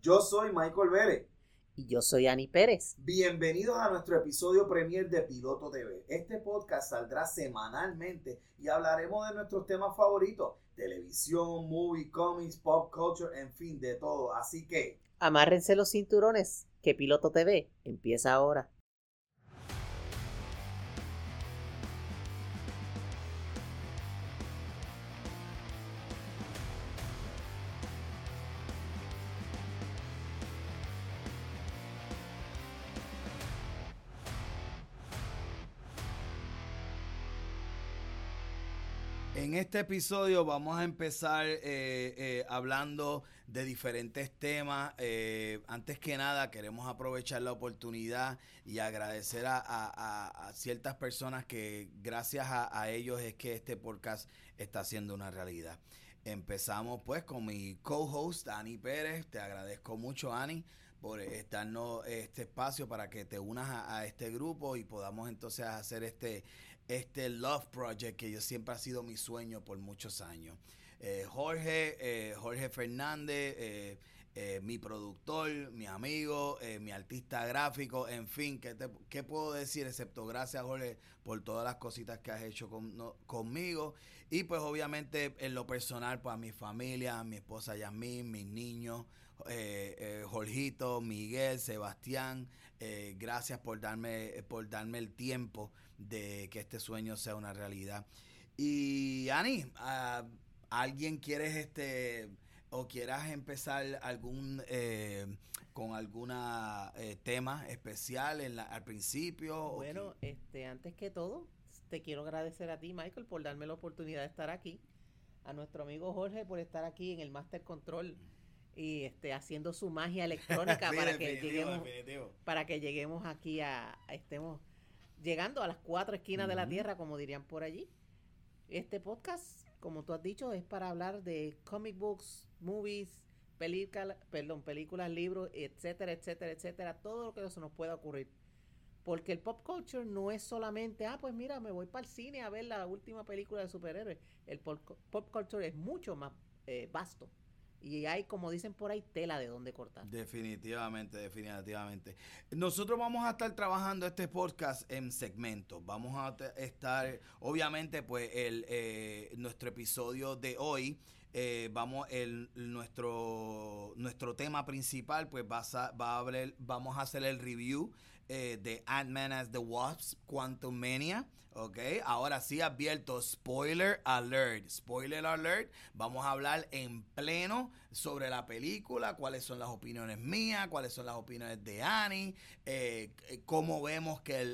Yo soy Michael Vélez. Y yo soy Ani Pérez. Bienvenidos a nuestro episodio premier de Piloto TV. Este podcast saldrá semanalmente y hablaremos de nuestros temas favoritos: televisión, movie, comics, pop culture, en fin, de todo. Así que. Amárrense los cinturones, que Piloto TV empieza ahora. Este episodio vamos a empezar eh, eh, hablando de diferentes temas. Eh, antes que nada, queremos aprovechar la oportunidad y agradecer a, ciertas personas que gracias a, ellos es que este podcast está siendo una realidad. Empezamos pues con mi co-host, Ani Pérez. Te agradezco mucho, Ani por darnos este espacio para que te unas a, este grupo y podamos entonces hacer este este Love Project que yo siempre ha sido mi sueño por muchos años. Eh, Jorge, eh, Jorge Fernández, eh, mi productor, mi amigo, mi artista gráfico, en fin, ¿qué, ¿qué, puedo decir? Excepto gracias Jorge por todas las cositas que has hecho conmigo. Y pues obviamente en lo personal, pues a mi familia, mi esposa Yasmín, mis niños, Jorgito, Miguel, Sebastián, gracias por darme, por darme el tiempo de que este sueño sea una realidad. Y Ani, uh, ¿alguien quieres este o quieras empezar algún eh, con alguna eh, tema especial en la, al principio? Bueno, este antes que todo te quiero agradecer a ti, Michael, por darme la oportunidad de estar aquí, a nuestro amigo Jorge por estar aquí en el Master Control y este haciendo su magia electrónica para que lleguemos para que lleguemos aquí a estemos llegando a las cuatro esquinas de la tierra, como dirían por allí. Este podcast, como tú has dicho, es para hablar de comic books, movies, películas, perdón, películas, libros, etcétera, etcétera, etcétera, todo lo que se nos pueda ocurrir. Porque el pop culture no es solamente, ah, pues mira, me voy para el cine a ver la última película de superhéroes. El pop, culture es mucho más eh, vasto. Y hay, como dicen por ahí, tela de dónde cortar. Definitivamente, definitivamente. Nosotros vamos a estar trabajando este podcast en segmentos. Vamos a estar, obviamente, pues el eh, nuestro episodio de hoy. Eh, vamos el nuestro nuestro tema principal pues va a, va a vamos a hacer el review eh, de Ant-Man as the Wasp, Quantum Mania. Ok, ahora sí advierto, spoiler alert, spoiler alert, vamos a hablar en pleno sobre la película, cuáles son las opiniones mías, cuáles son las opiniones de Annie, eh, cómo vemos que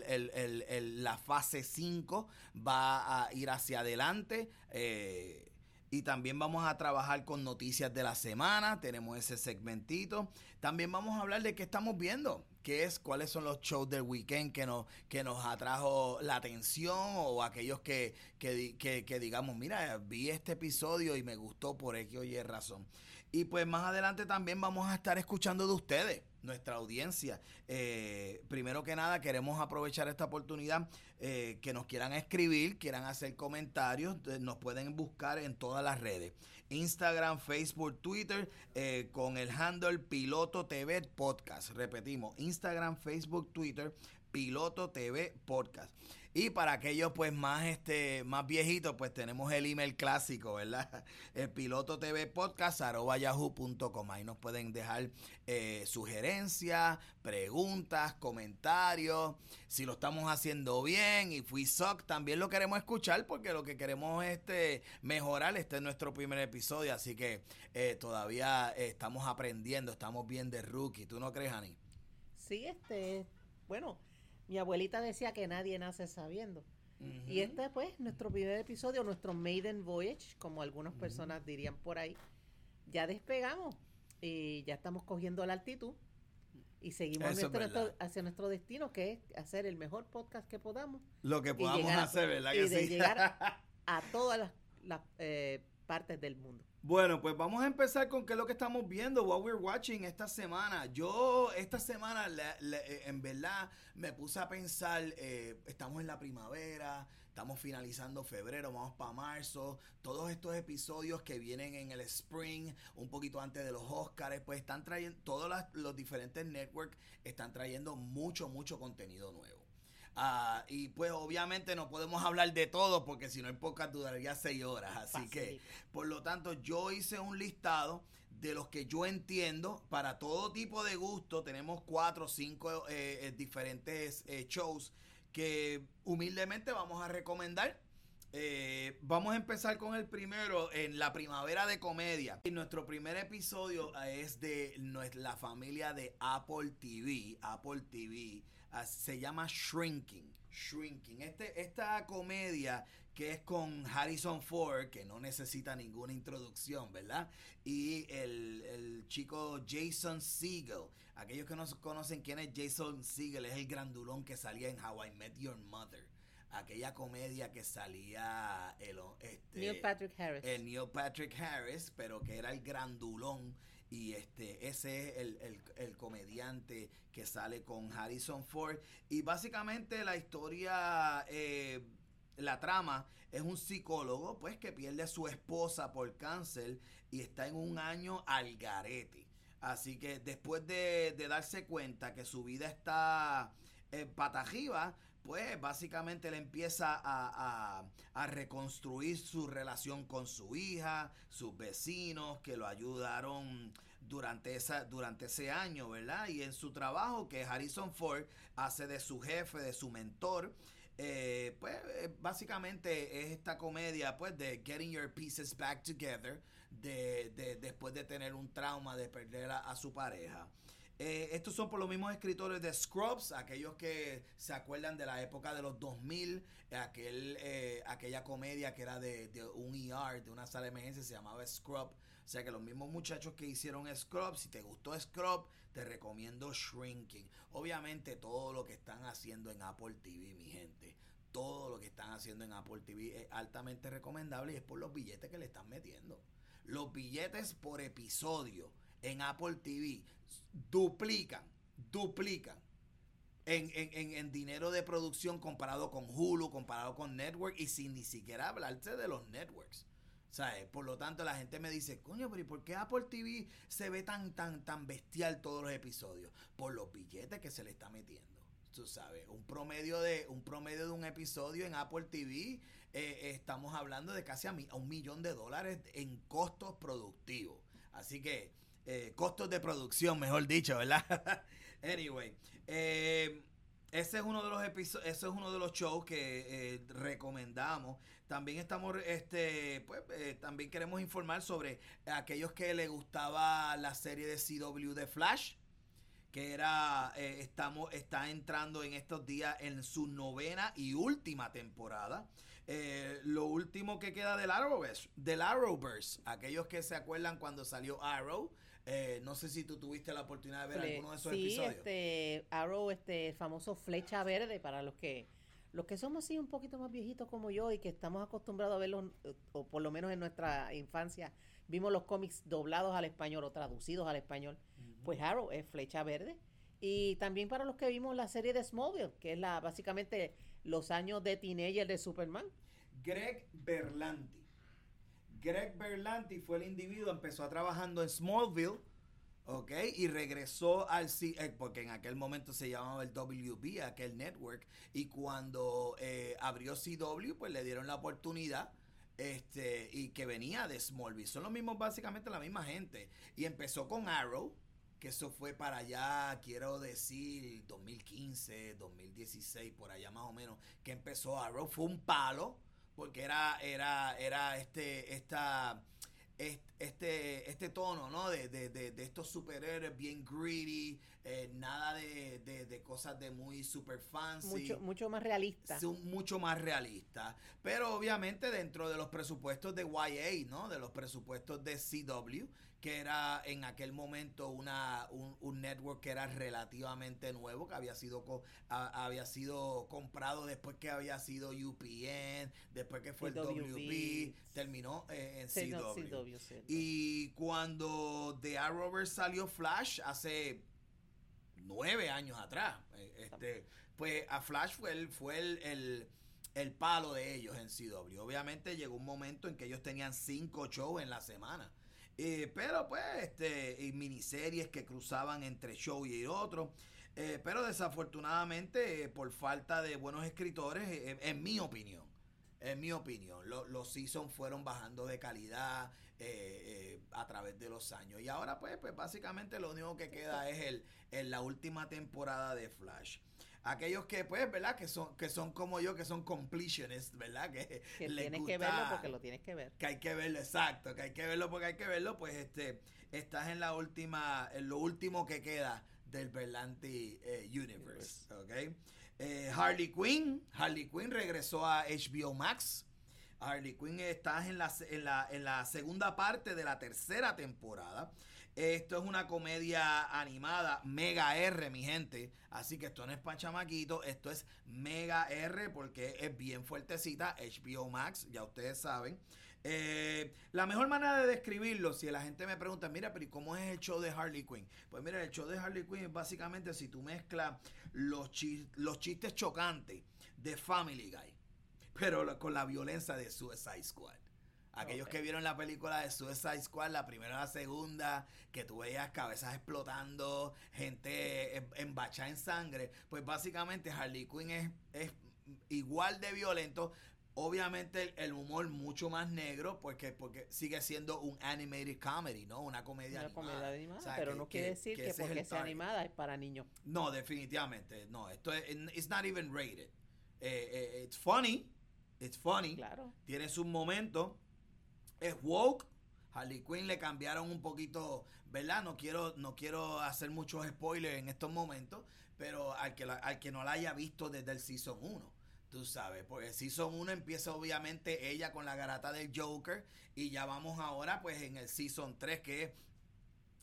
la fase 5 va a ir hacia adelante. Eh, y también vamos a trabajar con noticias de la semana, tenemos ese segmentito. También vamos a hablar de qué estamos viendo, qué es, cuáles son los shows del weekend que nos, que nos atrajo la atención o aquellos que, que, digamos, mira, vi este episodio y me gustó por X o Y razón. Y pues más adelante también vamos a estar escuchando de ustedes nuestra audiencia. Eh, primero que nada, queremos aprovechar esta oportunidad eh, que nos quieran escribir, quieran hacer comentarios, nos pueden buscar en todas las redes. Instagram, Facebook, Twitter, eh, con el handle Piloto TV Podcast. Repetimos, Instagram, Facebook, Twitter, Piloto TV Podcast. Y para aquellos pues más este más viejitos, pues tenemos el email clásico, ¿verdad? El piloto TV podcast yahoo.com. Ahí nos pueden dejar eh, sugerencias, preguntas, comentarios. Si lo estamos haciendo bien y fui sock, también lo queremos escuchar porque lo que queremos es este, mejorar. Este es nuestro primer episodio, así que eh, todavía estamos aprendiendo, estamos bien de rookie. ¿Tú no crees, Ani? Sí, este, bueno mi abuelita decía que nadie nace sabiendo. Y este, pues, nuestro primer episodio, nuestro maiden voyage, como algunas personas dirían por ahí. Ya despegamos y ya estamos cogiendo la altitud y seguimos hacia nuestro destino, que es hacer el mejor podcast que podamos. Lo que podamos hacer, ¿verdad? Y de llegar a todas las, eh, partes del mundo. Bueno, pues vamos a empezar con qué es lo que estamos viendo, what we're watching esta semana. Yo esta semana, eh, en verdad, me puse a pensar, eh, estamos en la primavera, estamos finalizando febrero, vamos para marzo, todos estos episodios que vienen en el spring, un poquito antes de los Oscars, pues están trayendo, todos los diferentes networks están trayendo mucho, mucho contenido nuevo. Ah, y pues obviamente no podemos hablar de todo porque si no en pocas duraría seis horas. Así que, por lo tanto, yo hice un listado de los que yo entiendo para todo tipo de gusto. Tenemos cuatro o cinco eh, eh, diferentes eh, shows que humildemente vamos a recomendar. vamos a empezar con el primero en la primavera de comedia. Y nuestro primer episodio es de la familia de Apple TV. Apple TV se llama Shrinking. Shrinking. Este, esta comedia que es con Harrison Ford, que no necesita ninguna introducción, ¿verdad? Y el, chico Jason Segel. Aquellos que no conocen quién es Jason Segel, es el grandulón que salía en How I Met Your Mother. Aquella comedia que salía el, este, Neil Patrick Harris. El Neil Patrick Harris, pero que era el grandulón y este ese es el, el, comediante que sale con Harrison Ford. Y básicamente la historia eh, la trama es un psicólogo pues que pierde a su esposa por cáncer y está en un año al garete. Así que después de, darse cuenta que su vida está en patajiva pues básicamente él empieza a, a, reconstruir su relación con su hija, sus vecinos que lo ayudaron durante, esa, durante ese año, ¿verdad? Y en su trabajo que Harrison Ford hace de su jefe, de su mentor, eh, pues eh, básicamente es esta comedia pues de getting your pieces back together, de, de después de tener un trauma de perder a su pareja. Eh, estos son por los mismos escritores de Scrubs, aquellos que se acuerdan de la época de los 2000, aquel, eh, aquella comedia que era de, un ER, de una sala de emergencia, se llamaba Scrub. O sea que los mismos muchachos que hicieron Scrub, si te gustó Scrub, te recomiendo Shrinking. Obviamente todo lo que están haciendo en Apple TV, mi gente, todo lo que están haciendo en Apple TV es altamente recomendable y es por los billetes que le están metiendo. Los billetes por episodio en Apple TV duplican, duplican en, en, dinero de producción comparado con Hulu, comparado con Network y sin ni siquiera hablarse de los networks. ¿Sabes? Por lo tanto, la gente me dice, coño, pero ¿y por qué Apple TV se ve tan, tan, tan bestial todos los episodios? Por los billetes que se le está metiendo. Tú sabes, un promedio de un promedio de un episodio en Apple TV, eh, estamos hablando de casi a un millón de dólares en costos productivos. Así que eh, costos de producción, mejor dicho, ¿verdad? anyway, eh, ese es uno de los episodios, ese es uno de los shows que eh, recomendamos. También estamos, este, pues, también queremos informar sobre aquellos que les gustaba la serie de CW de Flash, que era, estamos, está entrando en estos días en su novena y última temporada. lo último que queda del Arrowverse, del Arrowverse, aquellos que se acuerdan cuando salió Arrow, eh, no sé si tú tuviste la oportunidad de ver alguno de esos episodios. Sí, este Arrow, este famoso flecha verde para los que los que somos así un poquito más viejitos como yo y que estamos acostumbrados a verlos, o por lo menos en nuestra infancia, vimos los cómics doblados al español o traducidos al español, pues Arrow es flecha verde. Y también para los que vimos la serie de Smallville, que es la básicamente los años de teenager de Superman. Greg Berlanti Greg Berlanti fue el individuo, empezó trabajando en Smallville, ¿ok? Y regresó al C, eh, porque en aquel momento se llamaba el WB, aquel network, y cuando eh, abrió CW, pues le dieron la oportunidad. Este, y que venía de Smallville. Son los mismos, básicamente la misma gente. Y empezó con Arrow, que eso fue para allá, quiero decir, 2015, 2016, por allá más o menos, que empezó Arrow. Fue un palo porque era, era, era este, esta, este, este tono, ¿no? De, de, de, estos superhéroes bien greedy, eh, nada de, de, cosas de muy super fancy. Mucho, mucho más realista. mucho más realista. Pero obviamente dentro de los presupuestos de YA, ¿no? De los presupuestos de CW, que era en aquel momento una, un, un network que era relativamente nuevo, que había sido co- a- había sido comprado después que había sido UPN, después que fue el. WB, terminó eh, en CW. CW. Y cuando The Arrowverse salió Flash hace nueve años atrás, eh, este, pues a Flash fue el, fue el, el, el palo de ellos en CW. Obviamente llegó un momento en que ellos tenían cinco shows en la semana. Eh, pero pues, este, y miniseries que cruzaban entre show y otro. Eh, pero desafortunadamente, eh, por falta de buenos escritores, eh, en mi opinión, en mi opinión, lo- los seasons fueron bajando de calidad eh, a través de los años. Y ahora, pues, pues básicamente lo único que queda es el, en la última temporada de Flash. Aquellos que, pues, ¿verdad? Que son, que son como yo, que son completionists, ¿verdad? Que, Que les tienes que verlo porque lo tienes que ver. que hay que verlo, exacto, que hay que verlo porque hay que verlo, pues este estás en la última, en lo último que queda del Berlanti eh, Universe, ¿ok? Eh, Harley Quinn, Harley Quinn regresó a HBO Max. Harley Quinn estás en la, en la, en la segunda parte de la tercera temporada. Esto es una comedia animada, mega R, mi gente. Así que esto no es para chamaquito, esto es mega R porque es bien fuertecita. HBO Max, ya ustedes saben. Eh, la mejor manera de describirlo, si la gente me pregunta, mira, pero ¿y cómo es el show de Harley Quinn? Pues mira, el show de Harley Quinn es básicamente si tú mezclas los, los chistes chocantes de Family Guy, pero con la violencia de Suicide Squad. Aquellos que vieron la película de Suicide Squad, la primera y la segunda, que tú veías cabezas explotando, gente em- embachada en sangre, pues básicamente Harley Quinn es, es igual de violento. Obviamente el, el humor mucho más negro porque, porque sigue siendo un animated comedy, ¿no? Una comedia Una animada. comedia animada, O sea, pero que- no quiere decir que porque sea animada es para niños. No, definitivamente. No, esto es it's not even rated. Eh, eh, it's funny. It's funny. Claro. Tiene sus momentos. Es woke. Harley Quinn le cambiaron un poquito, ¿verdad? No quiero, no quiero hacer muchos spoilers en estos momentos, pero al que, la- al que no la haya visto desde el Season 1, tú sabes, porque el Season 1 empieza obviamente ella con la garata del Joker y ya vamos ahora pues en el Season 3 que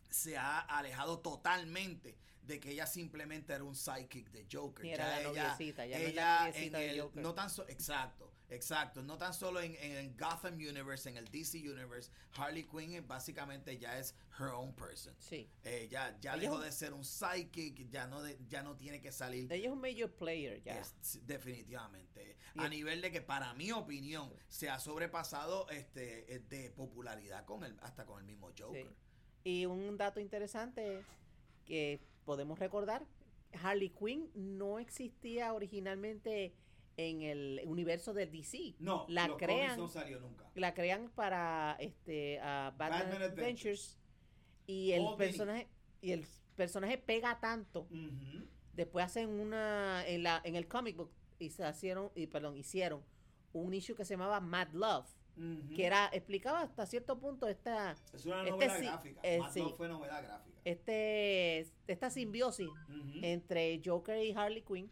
se ha alejado totalmente de que ella simplemente era un sidekick de Joker. Y era la noviecita, ya no es la ella noviecita en de el- Joker. no tan so- exacto, exacto, no tan solo en, en el Gotham Universe, en el DC Universe, Harley Quinn es básicamente ya es her own person. Sí. Eh, ya ya Ella dejó un- de ser un sidekick, ya no de- ya no tiene que salir Ella es un major player ya. es- definitivamente. Y a el- nivel de que, para mi opinión, se ha sobrepasado este eh, de popularidad con el, hasta con el mismo Joker. Sí. Y un dato interesante que podemos recordar, Harley Quinn no existía originalmente en el universo del DC. No, la los crean, no salió nunca. la crean para este a Batman, Batman Adventures, y el All Vinny. personaje y el personaje pega tanto. Después hacen una en la en el comic book y se hicieron y perdón, hicieron un issue que se llamaba Mad Love, que era explicaba hasta cierto punto esta Es una este novela gráfica. eh, Mad sí. Love fue novela gráfica. este esta simbiosis entre Joker y Harley Quinn.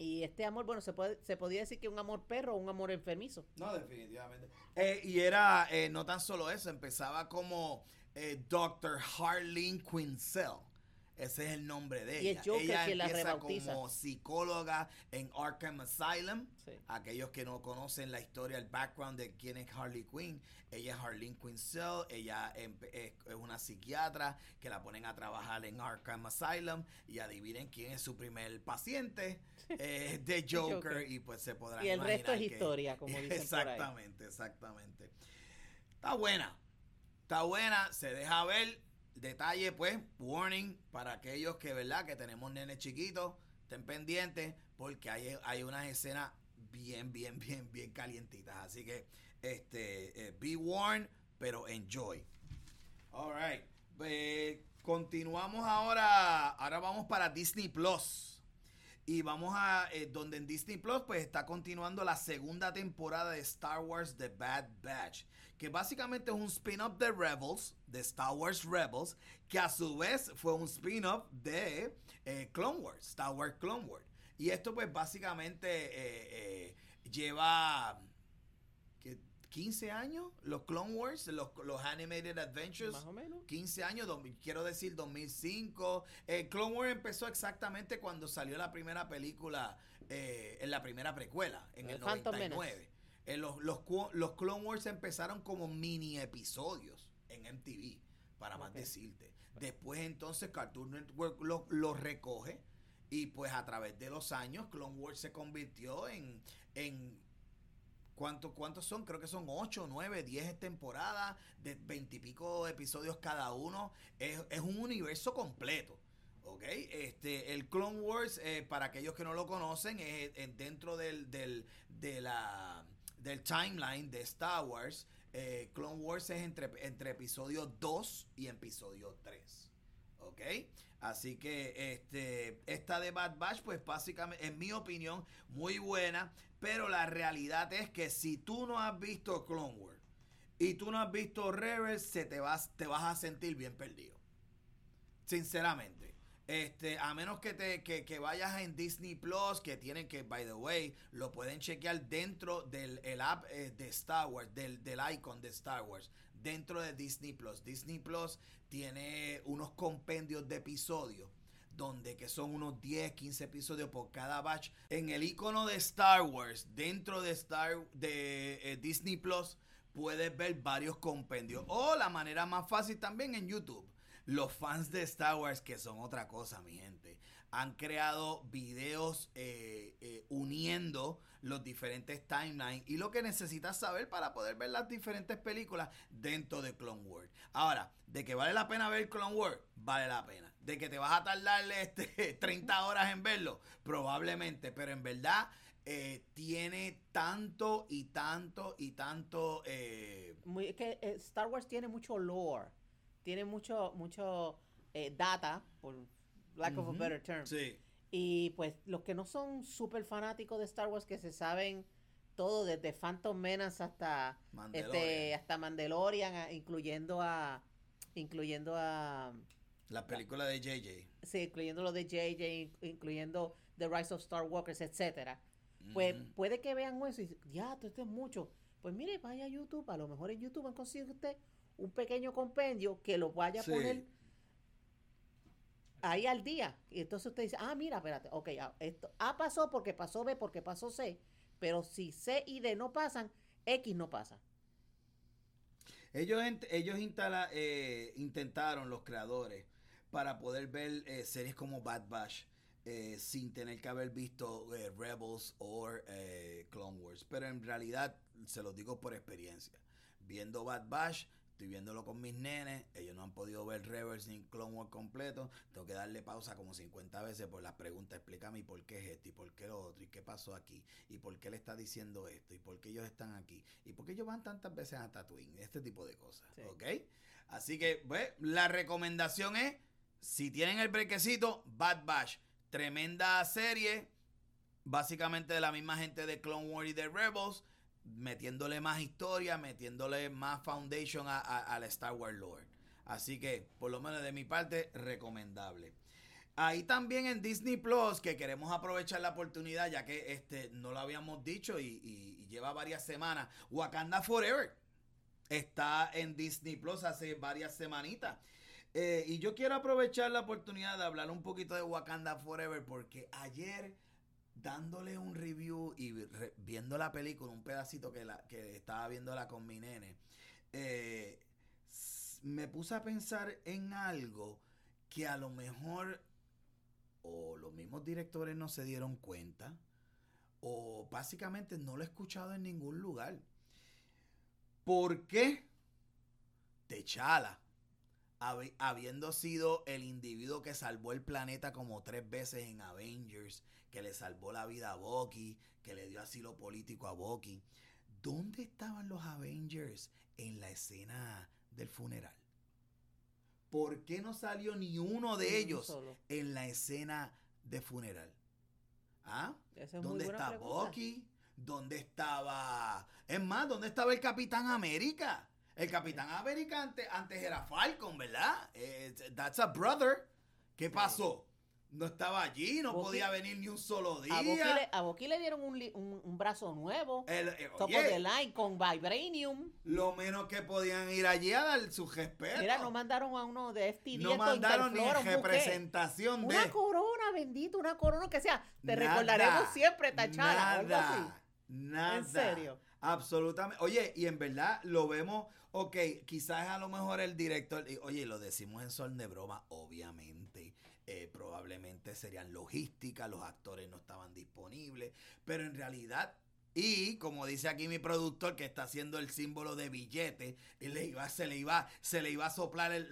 Y este amor, bueno, se puede se podía decir que un amor perro o un amor enfermizo. No, definitivamente. Eh, y era eh, no tan solo eso, empezaba como eh, Dr. Harleen Quinzel. Ese es el nombre de Y ella. Joker ella la empieza rebautiza. como psicóloga en Arkham Asylum. Sí. Aquellos que no conocen la historia, el background de quién es Harley Quinn, ella es Harleen Quinzel, ella es, una psiquiatra que la ponen a trabajar en Arkham Asylum y adivinen quién es su primer paciente eh, de Joker, Joker. y pues se podrán Y el resto es imaginar que- historia, como dicen por ahí. Exactamente, exactamente. Está buena, está buena, se deja ver. Detalle, pues, warning para aquellos que, ¿verdad? Que tenemos nenes chiquitos, estén pendientes, porque hay, hay unas escenas bien, bien, bien, bien calientitas. Así que, este, eh, be warned, pero enjoy. All right. Eh, continuamos ahora. Ahora vamos para Disney Plus. Y vamos a eh, donde en Disney Plus pues está continuando la segunda temporada de Star Wars The Bad Batch, que básicamente es un spin-off de Rebels, de Star Wars Rebels, que a su vez fue un spin-off de eh, Clone Wars, Star Wars Clone Wars. Y esto pues básicamente eh, eh, lleva... ¿qué, 15 años, los Clone Wars, los, los Animated Adventures. Más o menos. 15 años, quiero decir 2005. Eh, Clone Wars empezó exactamente cuando salió la primera película, eh, en la primera precuela, en el, 99. Eh, los, los, los, Clone Wars empezaron como mini episodios en MTV, para más decirte. Después entonces Cartoon Network los lo recoge y pues a través de los años Clone Wars se convirtió en, en ¿Cuántos son? Creo que son 8, 9, 10 temporadas de 20 y pico episodios cada uno. Es, un universo completo. ¿Ok? Este, el Clone Wars, eh, para aquellos que no lo conocen, es, dentro del, del, de la, del timeline de Star Wars. Eh, Clone Wars es entre, entre episodio 2 y episodio 3. ¿Ok? Así que este, esta de Bad Batch, pues básicamente, en mi opinión, muy buena. Pero la realidad es que si tú no has visto Clone Wars y tú no has visto Rebels, se te vas, te vas a sentir bien perdido. Sinceramente. Este, a menos que te que, vayas en Disney Plus, que tienen que, by the way, lo pueden chequear dentro del app eh, de Star Wars, del, del icon de Star Wars, dentro de Disney Plus. Disney Plus tiene unos compendios de episodios donde que son unos 10, 15 episodios por cada batch. En el icono de Star Wars, dentro de Star de eh, Disney Plus, puedes ver varios compendios. O la manera más fácil también en YouTube. Los fans de Star Wars, que son otra cosa, mi gente, han creado videos eh, eh, uniendo los diferentes timelines y lo que necesitas saber para poder ver las diferentes películas dentro de Clone Wars. Ahora, de que vale la pena ver Clone Wars, vale la pena. De que te vas a tardarle este 30 horas en verlo, probablemente, pero en verdad eh, tiene tanto y tanto y tanto... Eh, que Star Wars tiene mucho lore, tiene mucho, mucho data, por lack of a better term. Sí. Y pues los que no son súper fanáticos de Star Wars, que se saben todo, desde Phantom Menace hasta Mandalorian, este, hasta Mandalorian incluyendo a incluyendo a la película de JJ. Sí, incluyendo lo de JJ, incluyendo The Rise of Star Walkers, etcétera. Pues puede que vean eso y ya, esto es mucho. Pues mire, vaya a YouTube, a lo mejor en YouTube han conseguido usted un pequeño compendio que lo vaya a poner ahí al día. Y entonces usted dice, ah, mira, espérate, ok, esto A pasó porque pasó B, porque pasó C. Pero si C y D no pasan, X no pasa. Ellos, ellos eh, intentaron, los creadores, para poder ver eh, series como Bad Bash. Eh, sin tener que haber visto Rebels o Clone Wars. Pero en realidad, se los digo por experiencia. Viendo Bad Bash, estoy viéndolo con mis nenes, ellos no han podido ver Reverse ni Clone Wars completo, tengo que darle pausa como 50 veces por las preguntas, explícame por qué es esto y por qué lo otro y qué pasó aquí y por qué le está diciendo esto y por qué ellos están aquí y por qué ellos van tantas veces a Tatooine, este tipo de cosas, ¿ok? Así que, pues, la recomendación es, si tienen el brequecito, Bad Bash, tremenda serie, básicamente de la misma gente de Clone Wars y de Rebels, metiéndole más historia, metiéndole más foundation a, Star Wars lore. Así que, por lo menos de mi parte, recomendable. Ahí también en Disney Plus, que queremos aprovechar la oportunidad, ya que este no lo habíamos dicho y, lleva varias semanas. Wakanda Forever está en Disney Plus hace varias semanitas. Eh, y yo quiero aprovechar la oportunidad de hablar un poquito de Wakanda Forever, porque ayer dándole un review y viendo la película, un pedacito que, la, que estaba viéndola con mi nene, eh, me puse a pensar en algo que a lo mejor o los mismos directores no se dieron cuenta o básicamente no lo he escuchado en ningún lugar. ¿Por qué Techala, habiendo sido el individuo que salvó el planeta como tres veces en Avengers, que le salvó la vida a Bucky, que le dio asilo político a Bucky. ¿Dónde estaban los Avengers en la escena del funeral? ¿Por qué no salió ni uno de ellos en la escena de funeral? ¿Ah? ¿Dónde está Bucky? ¿Dónde estaba... Es más, ¿dónde estaba el Capitán América? El Capitán América antes, era Falcon, ¿verdad? Eh, that's a brother. ¿Qué pasó? no estaba allí, no podía venir ni un solo día. A Bucky, le, a Bucky le dieron un, li- un, un brazo nuevo. El- eh, Top oye, of the line con Vibranium. lo menos que podían ir allí a dar su respeto. Mira, no mandaron a uno de FTD. No mandaron ni representación de. Una corona, bendito, una corona que sea. Te Nada, recordaremos siempre, así. Nada, nada. En serio. Absolutamente. Oye, y en verdad lo vemos, ok, quizás a lo mejor el director, oye, lo decimos en sol de broma, obviamente, eh, probablemente serían logística, los actores no estaban disponibles, pero en realidad, y como dice aquí mi productor que está haciendo el símbolo de billete, él le iba, se le iba, se le iba a soplar el,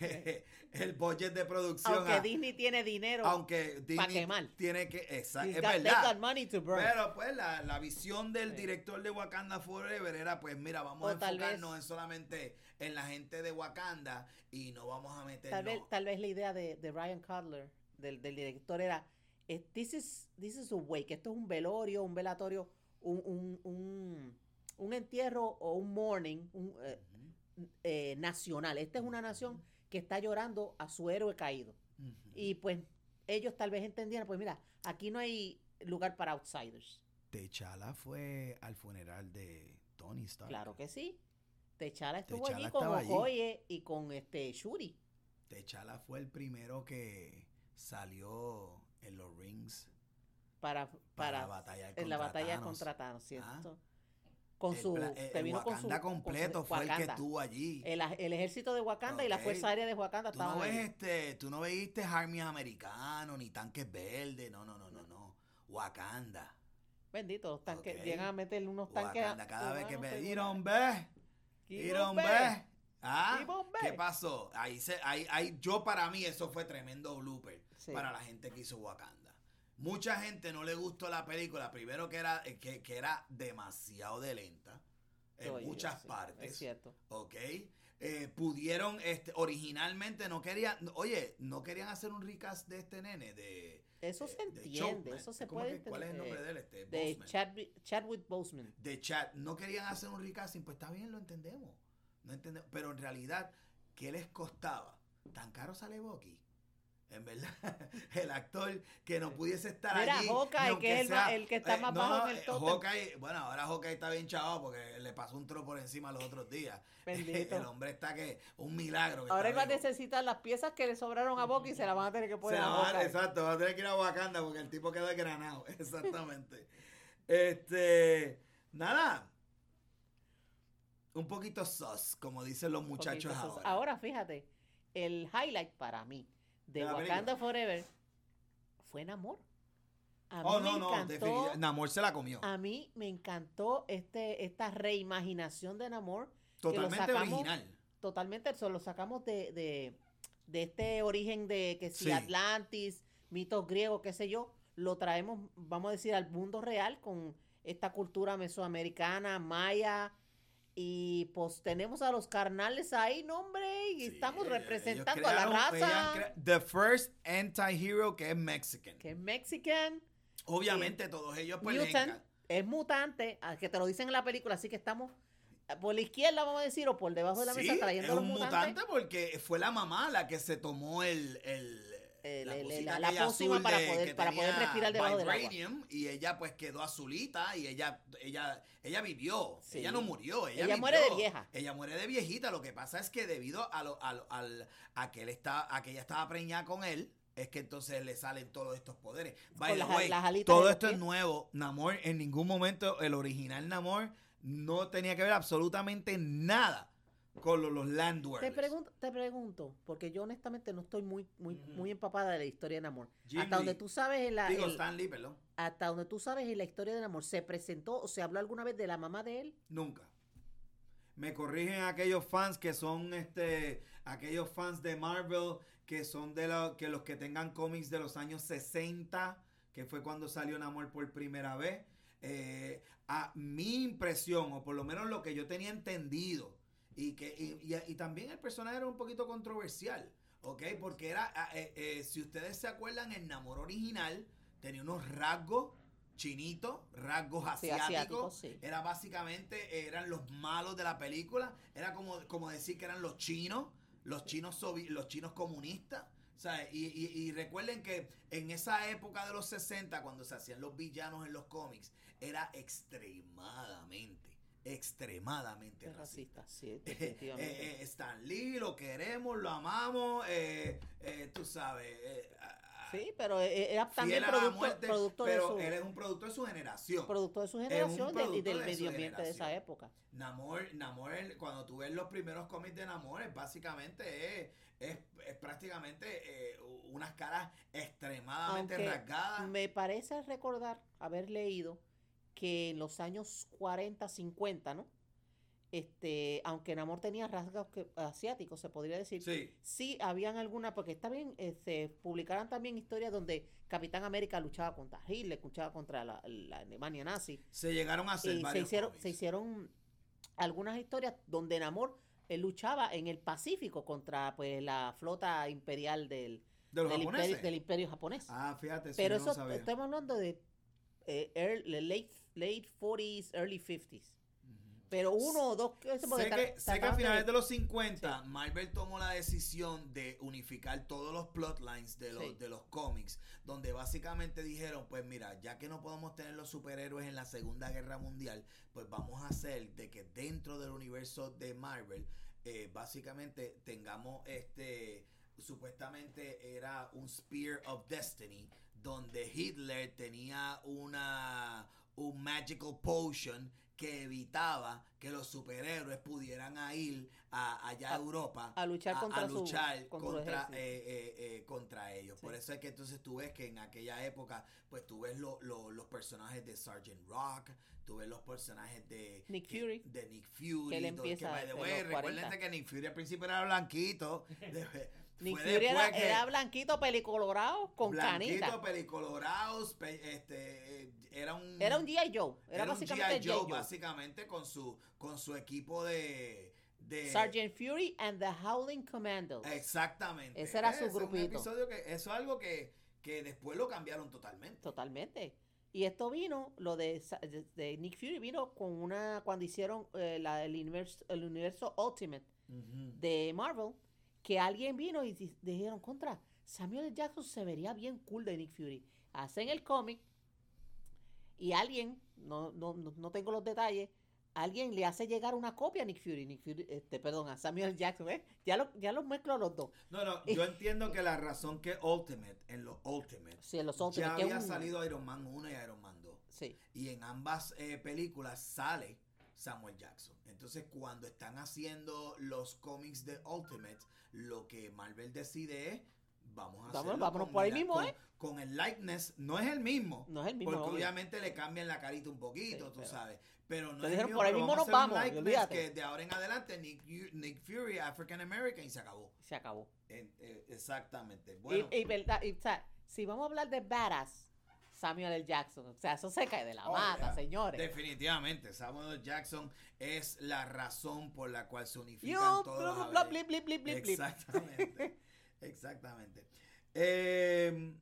el budget de producción. Aunque a- Disney tiene dinero. aunque Disney tiene que, he's es verdad. got money to burn. Pero pues la, la visión del Sí. director de Wakanda Forever era pues mira, vamos O a enfocarnos en solamente en la gente de Wakanda y no vamos a meternos. Tal vez, tal vez la idea de, de Ryan Cutler, del, del director, era: eh, this, is, this is a wake. Esto es un velorio, un velatorio, un, un, un, un entierro o un mourning un, eh, eh, nacional. Esta es una nación que está llorando a su héroe caído. Y pues ellos tal vez entendieran: pues mira, aquí no hay lugar para outsiders. T'Challa fue al funeral de Tony Stark. Claro que sí. Techala estuvo allí con estaba allí. Okoye y con este Shuri. T'Challa fue el primero que salió en los rings para, para, para, en la batalla Thanos. contra Thanos, ¿cierto? Ah. Con El su, el- que el vino con su, Wakanda con su- completo fue el que Wakanda. estuvo allí. El, el ejército de Wakanda y la. Fuerza Aérea de Wakanda Tú no estaban ves ahí. este, tú no veiste armies americanos ni tanques verdes, no, no, no, no, no. Wakanda. Bendito, los tanques, Ok. llegan a meter unos tanques. Wakanda, cada vez que me dieron ve, dieron on ve. ¿Ah? ¿Qué pasó? Ahí se, ahí, ahí, yo para mí eso fue tremendo blooper Sí. para la gente que hizo Wakanda. Mucha gente no le gustó la película, primero que era, eh, que, que era demasiado de lenta en Oye, muchas sí, partes. Es cierto. ¿ok? Eh, pudieron, este, originalmente no querían, oye, no querían hacer un recast de este nene, de... Eso eh, se de entiende, eso se ¿Cómo puede que- ¿Cuál es el nombre entender, de él? Este, De. Chadwick, Chadwick Boseman. de chat, no querían hacer un recasting, pues está bien, lo entendemos. No entendemos, pero en realidad, ¿qué les costaba? ¿Tan caro sale Bucky? En verdad, el actor que no pudiese estar Mira, allí. Hawkeye, que es el sea- ma- el que está más no, bajo en el eh. Hawkeye, bueno, ahora Hawkeye está bien chavo porque le pasó un tro por encima los otros días. Bendito. El hombre está que, un milagro. que Ahora él va a necesitar las piezas que le sobraron a Bucky y se las van a tener que Se poner la a exacto, va a tener que ir a Wakanda porque el tipo quedó granado. Exactamente. este, nada. Un poquito sus, como dicen los muchachos ahora. sos- Ahora, fíjate, el highlight para mí de, Wakanda Forever fue Namor. A mí oh, me no, no, encantó, definitivamente. Namor se la comió. a mí me encantó este esta reimaginación de Namor, Totalmente sacamos- original. totalmente, eso lo sacamos de, de, de este origen de que si Sí. Atlantis, mitos griegos, qué sé yo, lo traemos, vamos a decir, al mundo real con esta cultura mesoamericana, maya, y pues tenemos a los carnales ahí, no hombre, y Sí, estamos representando a la raza The first anti-hero que es Mexican. que es mexican, Obviamente todos ellos pues mutant, es mutante, que te lo dicen en la película, así que estamos eh, por la izquierda, vamos a decir, o por debajo de la Sí, mesa trayendo es a los un mutantes. mutante porque fue la mamá la que se tomó el, el El- la, pócima azul para de- poder- que para poder respirar debajo del agua. y ella pues quedó azulita y ella ella ella vivió Sí. ella no murió ella, Ella vivió. muere de vieja. ella muere de viejita lo que pasa es que debido a lo, a, lo- al a que él está a que ella estaba preñada con él es que entonces le salen todos estos poderes. By the las- way, las todo esto es nuevo. Namor, en ningún momento, el original Namor no tenía que ver absolutamente nada con los, los Te pregunto, te pregunto, porque yo honestamente no estoy muy, muy, muy empapada de la historia de Namor. Jim hasta donde tú sabes en la, Digo, el- Stan Lee, perdón. hasta donde tú sabes en la historia de Namor, ¿se presentó o se habló alguna vez de la mamá de él? Nunca. Me corrigen aquellos fans que son este aquellos fans de Marvel que son de los que los que tengan cómics de los años 60, que fue cuando salió Namor por primera vez. Eh, a mi impresión, o por lo menos lo que yo tenía entendido, y que y, y- y también el personaje era un poquito controversial, ¿ok? Porque era, ah, eh, eh, si ustedes se acuerdan, el Namor original tenía unos rasgos chinitos, rasgos Sí, asiáticos, sí. era básicamente, eran los malos de la película, era como, como decir que eran los chinos, los chinos, los chinos comunistas, ¿sabes? Y, y, y recuerden que en esa época de los 60, cuando se hacían los villanos en los cómics, era extremadamente extremadamente Es racista. racista, sí, Eh, definitivamente. eh, Stan Lee, lo queremos, lo amamos, eh, eh, tú sabes. eh, sí, pero eh, era también producto, muerte, producto de su él es un producto de su generación. producto de su generación y del de medio ambiente de esa época. Namor, Namor, cuando tú ves los primeros cómics de Namor, es básicamente es, es, prácticamente eh, unas caras extremadamente Aunque rasgadas. Me parece recordar haber leído que en los años 40, 50, ¿no? Este, aunque Namor tenía rasgos que- asiáticos, se podría decir, Sí, sí habían algunas, porque está bien, se publicaron también historias donde Capitán América luchaba contra Hitler, luchaba contra la, la Alemania nazi, se llegaron a hacer y se hicieron, se hicieron algunas historias donde Namor eh, luchaba en el Pacífico contra pues la flota imperial del, de del, imperio, del imperio japonés. Ah, fíjate, Pero eso estamos hablando de eh, early- late, late 40s, early 50s. Pero uno o dos... Sé que, sé que a finales de los 50 Marvel tomó la decisión de unificar todos los plotlines de los, Sí. de los cómics, donde básicamente dijeron, pues mira, ya que no podemos tener los superhéroes en la Segunda Guerra Mundial, pues vamos a hacer de que dentro del universo de Marvel, eh, básicamente tengamos este, supuestamente era un Spear of Destiny, donde Hitler tenía una, un magical potion que evitaba que los superhéroes pudieran a ir a, allá a, A- Europa a luchar a- contra a su- luchar contra su contra, ejército. eh, eh, eh, contra ellos. Sí. Por eso es que entonces tú ves que en aquella época, pues tú ves lo- lo- los personajes de Sergeant Rock, tú ves los personajes de Nick que- Fury. de Nick Fury, Que él empieza by the en way, los recuérdense 40. que Nick Fury al principio era blanquito. Nick Fury era, era blanquito, pelicolorado, con blanquito, canita. pelicolorados, pe- este, eh, era un Era un G.I. Joe. Era, un básicamente G.I. Joe. Joe. básicamente con su con su equipo de de Sergeant Fury and the Howling Commandos. exactamente. Ese era su Es un grupito. episodio que eso es algo que que después lo cambiaron totalmente. Totalmente. Y esto vino, lo de, de- de Nick Fury vino con una, cuando hicieron eh, la, el, universo, el universo Ultimate Ujú. de Marvel, que alguien vino y di- dijeron, contra, Samuel L. Jackson se vería bien cool de Nick Fury. Hacen el cómic y alguien, no, no, no, no tengo los detalles, alguien le hace llegar una copia a Nick Fury, Nick Fury, este, perdón, a Samuel. Jackson, ¿eh? Ya, lo, ya los mezclo a los dos. No, no, yo entiendo que la razón que Ultimate en los Ultimate Sí, en los ya Ultimate, que había un- salido Iron Man 1 y Iron Man 2. Sí, Y en ambas eh, películas sale Samuel Jackson. Entonces, cuando están haciendo los cómics de Ultimate, lo que Marvel decide es, vamos a hacerlo vámonos por ahí la- mismo, con, ¿eh? con el likeness. No es el mismo. no es el mismo. Porque obvio. obviamente le cambian la carita un poquito, Sí, tú pero- sabes. Pero no es dijeron, el por ahí mismo nos vamos, que de ahora en adelante Nick, Nick Fury, African American, y se acabó. Se acabó. Eh, eh, exactamente. Bueno, Y, y verdad, y, o sea, si vamos a hablar de badass, Samuel L. Jackson, o sea, eso se cae de la Oh, mata, yeah. señores. Definitivamente, Samuel L. Jackson es la razón por la cual se unifican Yo, todos bla, bla, bla. Exactamente. Exactamente. Eh,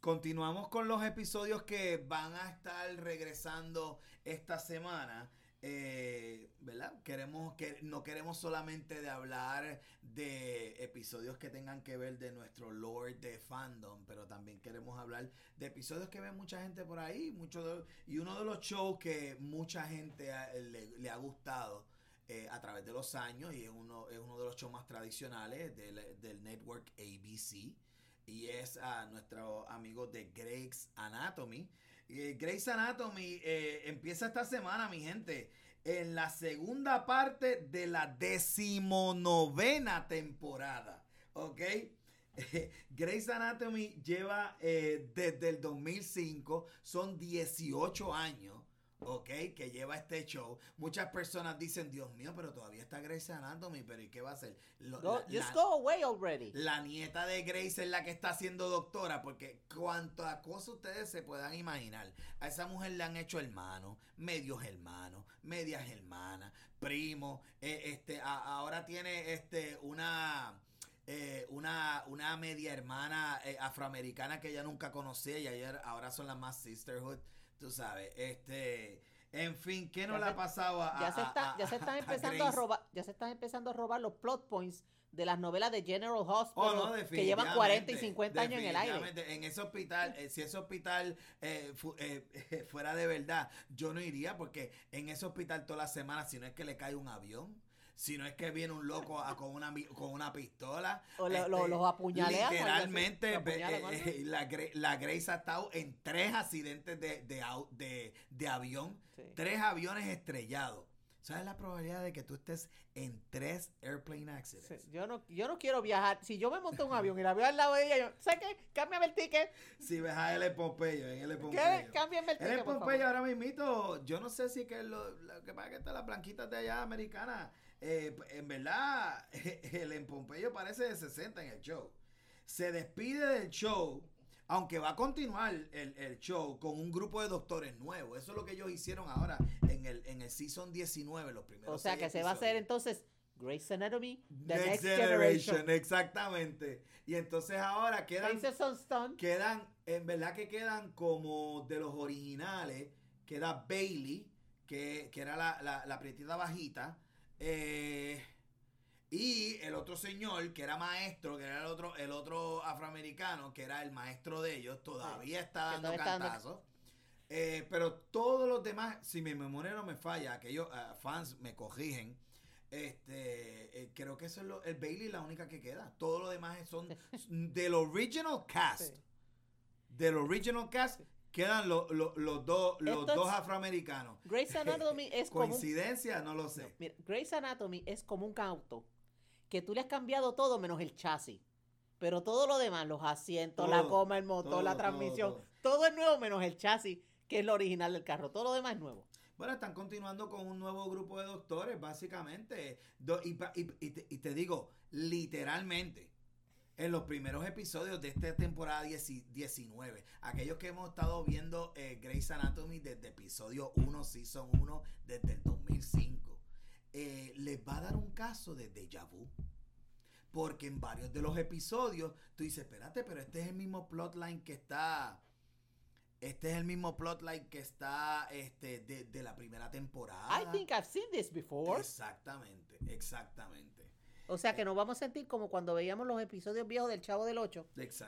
continuamos con los episodios que van a estar regresando esta semana. Eh, ¿Verdad? Queremos que no queremos solamente de hablar de episodios que tengan que ver de nuestro lore de fandom, pero también queremos hablar de episodios que ven mucha gente por ahí, mucho y uno de los shows que mucha gente le, ha gustado eh, a través de los años y es uno, es uno de los shows más tradicionales del, del network ABC y es a nuestro amigo de Grey's Anatomy. Y Grey's Anatomy eh, empieza esta semana, mi gente, en la segunda parte de la decimonovena temporada, ¿ok? Grey's Anatomy lleva eh, desde el 2005, son 18 años, ¿ok? Que lleva este show. Muchas personas dicen, Dios mío, pero todavía está Grey's Anatomy, pero ¿y qué va a hacer? Lo- Go- la- just la- go away already. la nieta de Grace es la que está siendo doctora, porque cuantas cosas ustedes se puedan imaginar, a esa mujer le han hecho hermanos, medios hermanos, medias hermanas, primos, eh, este, a- ahora tiene este una eh, una, una media hermana eh, afroamericana que ella nunca conocía y ayer ahora son las más sisterhood, tú sabes, este En fin, ¿qué no le ha pasado a, Ya se, está, a- ya se están empezando a robar, ya se están empezando a robar los plot points de las novelas de General Hospital Oh, no, que llevan 40 y definitivamente, 50 años en el aire. En ese hospital, eh, si ese hospital eh, fu- eh, fuera de verdad, yo no iría porque en ese hospital todas las semanas, si no es que le cae un avión, si no es que viene un loco a- con, una, con una pistola. O lo- este, lo- los. Literalmente, ¿Lo apuñalan o ve- algo? eh, la, la Grace ha estado en tres accidentes de, de, de, de avión, Sí. tres aviones estrellados. ¿Sabes la probabilidad de que tú estés en tres airplane accidents? Sí, Yo no, yo no quiero viajar. Si yo me monto en un avión y la veo al lado de ella, yo, ¿sabes qué? Cámbiame el ticket. Si ves a L. Pompeyo, en L. ¿Qué? Pompeyo. Cámbiame el ticket, por Pompeyo favor. ahora mismito. Yo no sé si que lo, lo que pasa es que están las blanquitas de allá americanas. Eh, en verdad, el en Pompeyo parece de 60 en el show. Se despide del show, aunque va a continuar el, el show con un grupo de doctores nuevos. Eso es lo que ellos hicieron ahora en el, en el season 19, los primeros O sea que se va a hacer entonces Grey's Anatomy, The Next, Next, Generation, Generation. exactamente. Y entonces ahora quedan quedan, en verdad que quedan como de los originales, queda Bailey, que, que era la, la, la prietita bajita, eh, y el otro señor, que era maestro, que era el otro, el otro afroamericano, que era el maestro de ellos, todavía está dando cantazos. Eh, pero todos los demás, si mi memoria no me falla, aquellos ah, fans me corrigen, este, eh, creo que eso es lo, el Bailey es la única que queda. Todos los demás son del original cast. Sí. Del original cast quedan los, los, los dos, los dos afroamericanos. Grey's Anatomy es como un, Coincidencia, no lo sé. mira, Grey's Anatomy es como un auto que tú le has cambiado todo menos el chasis. Pero todo lo demás, los asientos, la goma, el motor, todo, la transmisión, todo. todo. es nuevo menos el chasis, que es lo original del carro. Todo lo demás es nuevo. Bueno, están continuando con un nuevo grupo de doctores, básicamente. Do- y, pa- y- y te, y te digo, literalmente, en los primeros episodios de esta temporada 10 19, aquellos que hemos estado viendo eh, Grey's Anatomy desde episodio 1, season 1, desde el 2005, eh, les va a dar un caso de déjà vu. Porque en varios de los episodios tú dices, espérate, pero este es el mismo plotline que está. Este es el mismo plotline que está este, de, de la primera temporada. I think I've seen this before. Exactamente, exactamente. O sea que nos vamos a sentir como cuando veíamos los episodios viejos del Chavo del 8,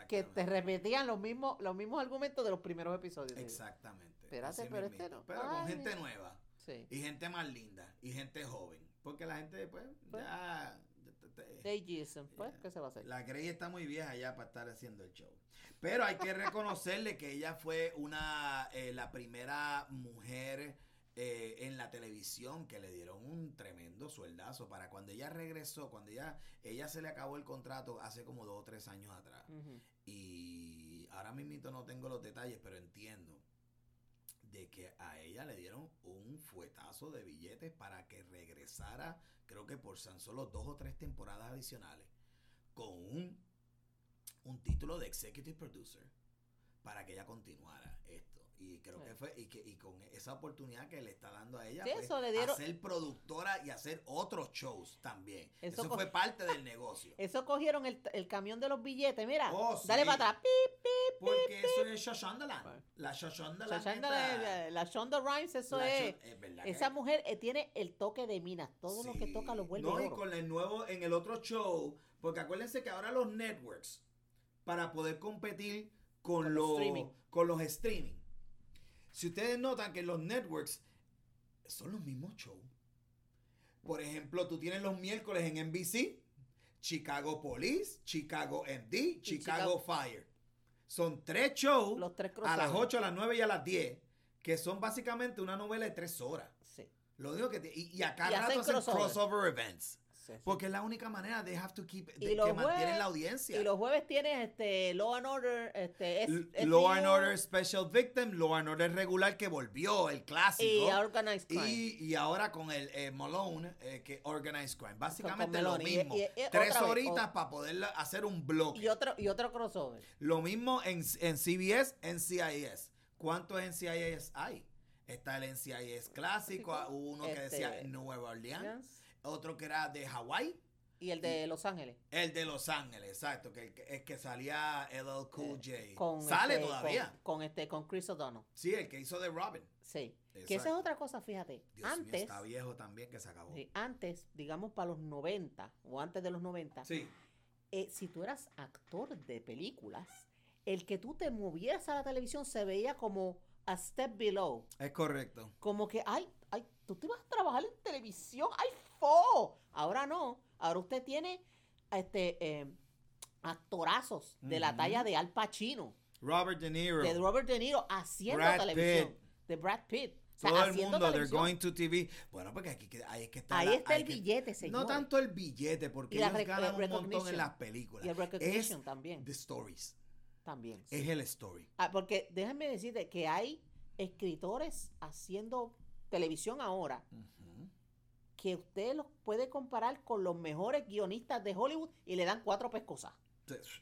que te repetían los mismos, los mismos argumentos de los primeros episodios. Exactamente. Espérate, así pero este no. Pero con gente mira. nueva. Sí. Y gente más linda. Y gente joven. Porque la gente, pues, Pues. ya. Jason, pues, Ya. ¿qué se va a hacer? La Grey está muy vieja ya para estar haciendo el show. Pero hay que reconocerle que ella fue una eh, la primera mujer eh, en la televisión que le dieron un tremendo sueldazo para cuando ella regresó, cuando ella, ella se le acabó el contrato hace como dos o tres años atrás. Y ahora mismo no tengo los detalles, pero entiendo de que a ella le dieron un fuetazo de billetes para que regresara, creo que por tan solo dos o tres temporadas adicionales, con un, un título de Executive Producer para que ella continuara esto. Y creo que Sí. fue, y, que, y con esa oportunidad que le está dando a ella, Sí, pues, eso le dieron- a ser productora y hacer otros shows también. Eso Eso, co- fue parte del negocio. Eso cogieron el, el camión de los billetes, mira. Oh, dale sí. para atrás. Pip, pip. Porque eso es Shoshondaland. Bueno. La Shoshondaland. Shonda, esta- la, Shonda Rhimes, eso la es. Es que- Esa mujer eh, tiene el toque de minas. Todo lo que Sí. toca lo vuelve No, y oro. con el nuevo, en el otro show, porque acuérdense que ahora los networks, para poder competir con, Con los los, streaming. con los streaming, si ustedes notan que los networks son los mismos shows. Por ejemplo, tú tienes los miércoles en NBC, Chicago Police, Chicago MD, Chicago, Chicago- Fire. Son tres shows Los tres a las crossovers. 8, a las 9 y a las 10, que son básicamente una novela de tres horas. Sí, Lo único que... te- y, y acá Y rato hacen crossover. crossover events. Sí, sí. Porque es la única manera they have to keep, de, que mantienen la audiencia. Y los jueves tienes este Law and Order, este L- S- Law SVU, and Order Special Victim, Law and Order regular que volvió, el clásico. y Organized Crime. Y, y ahora con el eh, Malone, eh, que Organized Crime. Básicamente lo mismo. y- y Tres horitas para poder hacer un bloque. Y otro, y otro crossover. Lo mismo en, en CBS, NCIS. ¿Cuántos NCIS hay? Está el NCIS clásico, hubo uno que Este, decía Nueva Orleans, otro que era de Hawái, Y el de Los Ángeles. El de Los Ángeles, exacto, que, que, es que salía LL Cool J. Eh, Con Sale este, todavía. Con, con este, con Chris O'Donnell. Sí, el que hizo de Robin. Sí. Que esa es otra cosa, fíjate. Dios mío, antes, está viejo también que se acabó. sí, antes, digamos para los 90 o antes de los 90, Sí. eh, si tú eras actor de películas, el que tú te movieras a la televisión se veía como a step below. Es correcto. Como que, ay, ay, tú te vas a trabajar en televisión, ay, fo. Ahora no. Ahora usted tiene este eh, actorazos de la talla de Al Pacino, Robert De Niro. de Robert De Niro haciendo Brad televisión, Pitt. de Brad Pitt. O sea, todo el mundo, they're televisión. going to TV. Bueno, porque aquí, es que está. Ahí la- está hay el que- billete, señor. No tanto el billete, porque ellos ganan el un montón en las películas. Y el recognition es también. the stories. También. sí. Es el story. Ah, porque déjame decirte que hay escritores haciendo televisión ahora. Que usted los puede comparar con los mejores guionistas de Hollywood y le dan cuatro pescosas.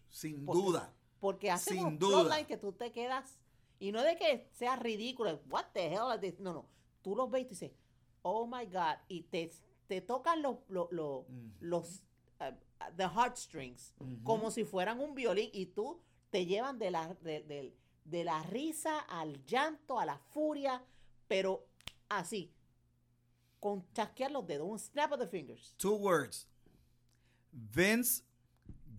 Sin Porque- duda. Porque hacen Sin duda. que tú te quedas. Y no de que sea ridículo. What the hell is this? No, no. Tú los ves y tú dices, oh my God. Y te, te tocan los, los, los, Mm. los, uh, the heartstrings. Como si fueran un violín. Y tú te llevan de la, de, de- de la risa al llanto, a la furia. Pero así. Con chasquear los dedos. Un snap of the fingers. Two words. Vince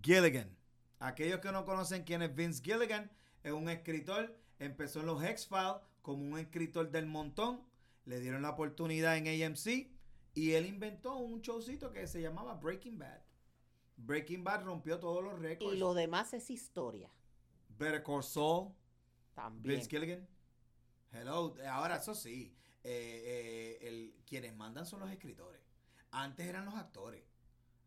Gilligan. Aquellos que no conocen quién es Vince Gilligan, es un escritor. Empezó en los X-Files como un escritor del montón. Le dieron la oportunidad en AMC y él inventó un showcito que se llamaba Breaking Bad. Breaking Bad rompió todos los récords. Y lo demás es historia. Better Call Saul, También. Vince Gilligan. Hello. Ahora, eso sí, eh, eh, el, quienes mandan son los escritores. Antes eran los actores.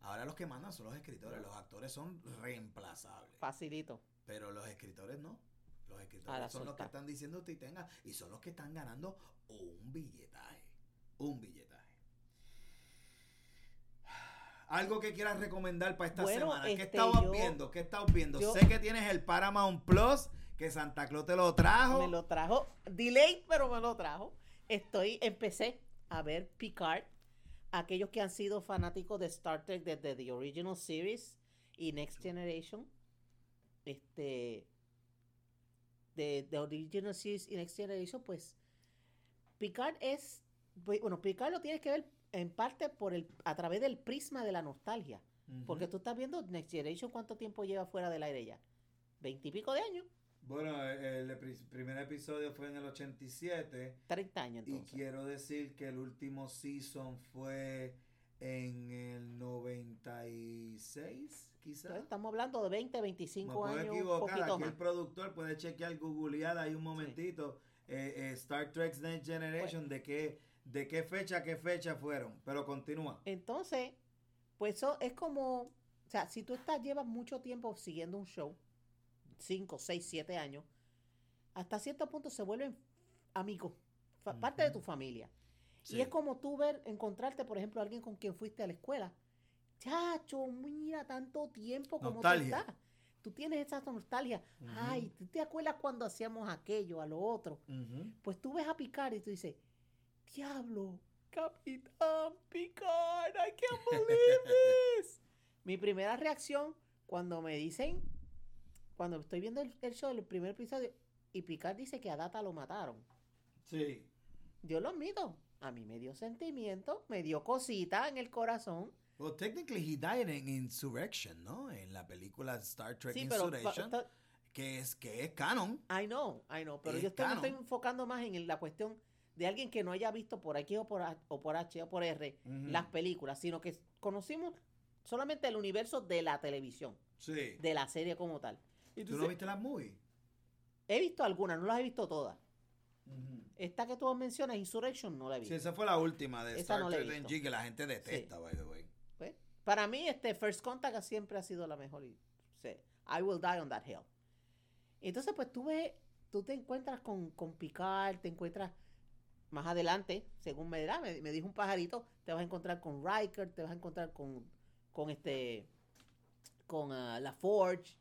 Ahora los que mandan son los escritores. Los actores son reemplazables. Facilito. Pero los escritores no. Los escritores Ahora son los que están diciendo usted tenga. Y son los que están ganando un billetaje. Un billetaje. Algo que quieras recomendar para esta Bueno, semana. ¿Qué este, estabas yo- viendo? ¿Qué estabas viendo? yo- sé que tienes el Paramount Plus, que Santa Claus te lo trajo. Me lo trajo. Delay, pero me lo trajo. Estoy, empecé a ver Picard. Aquellos que han sido fanáticos de Star Trek desde The Original Series y Next Generation. Este. De The Original Series y Next Generation, pues. Picard es. Bueno, Picard lo tienes que ver en parte por el, a través del prisma de la nostalgia. Porque tú estás viendo Next Generation, ¿cuánto tiempo lleva fuera del aire ya? Veintipico de años. Bueno, el, el pri- primer episodio fue en el 87 30 años y entonces. quiero decir que el último season fue en el 96, quizás. Entonces, estamos hablando de 20, Me 25 puedo años, un equivocar, aquí más. el productor puede chequear, googlear ahí un momentito. eh, eh, Star Trek Next Generation, Pues de qué de qué fecha a qué fecha fueron. Pero continúa. Entonces, pues eso es como, o sea, si tú estás, llevas mucho tiempo siguiendo un show, 5, 6, 7 años, hasta cierto punto se vuelven amigos, parte de tu familia. Sí. Y es como tú ver, encontrarte, por ejemplo, a alguien con quien fuiste a la escuela. Chacho, mira, tanto tiempo como tú estás. Tú tienes esa nostalgia. Ay, ¿tú te acuerdas cuando hacíamos aquello, a lo otro? Pues tú ves a Picard y tú dices, diablo, Capitán Picard, I can't believe this. Mi primera reacción cuando me dicen, cuando estoy viendo el, el show, el primer episodio, y Picard dice que a Data lo mataron. Sí. Yo lo admito, a mí me dio sentimiento, me dio cosita en el corazón. Well, technically he died in Insurrection, ¿no? En la película Star Trek Sí. Insurrection, que es que es canon. I know, I know, pero Es yo estoy, me estoy enfocando más en la cuestión de alguien que no haya visto por aquí o por, H- o por H o por R las películas, sino que conocimos solamente el universo de la televisión, Sí. de la serie como tal. ¿Tú Entonces, no viste las movies? He visto algunas, no las he visto todas. Esta que tú mencionas, Insurrection, no la he Sí, visto. esa fue la última de Esa Star no Trek. NG que la gente detesta, by the way. Pues, para mí, este First Contact siempre ha sido la mejor. y, sí, I will die on that hill. Entonces, pues tú ves, tú te encuentras con, con Picard, te encuentras más adelante, según me dirá, me, me dijo un pajarito, te vas a encontrar con Riker, te vas a encontrar con, con este, con ah, la Forge.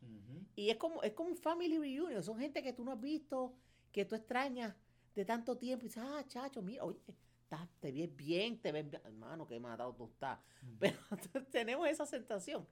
Y es como, es como un family reunion. Son gente que tú no has visto, que tú extrañas de tanto tiempo. Y dices, ah, chacho, mira, oye, te ves bien, te ves bien. Hermano, qué matado tú estás. Pero tenemos esa sensación.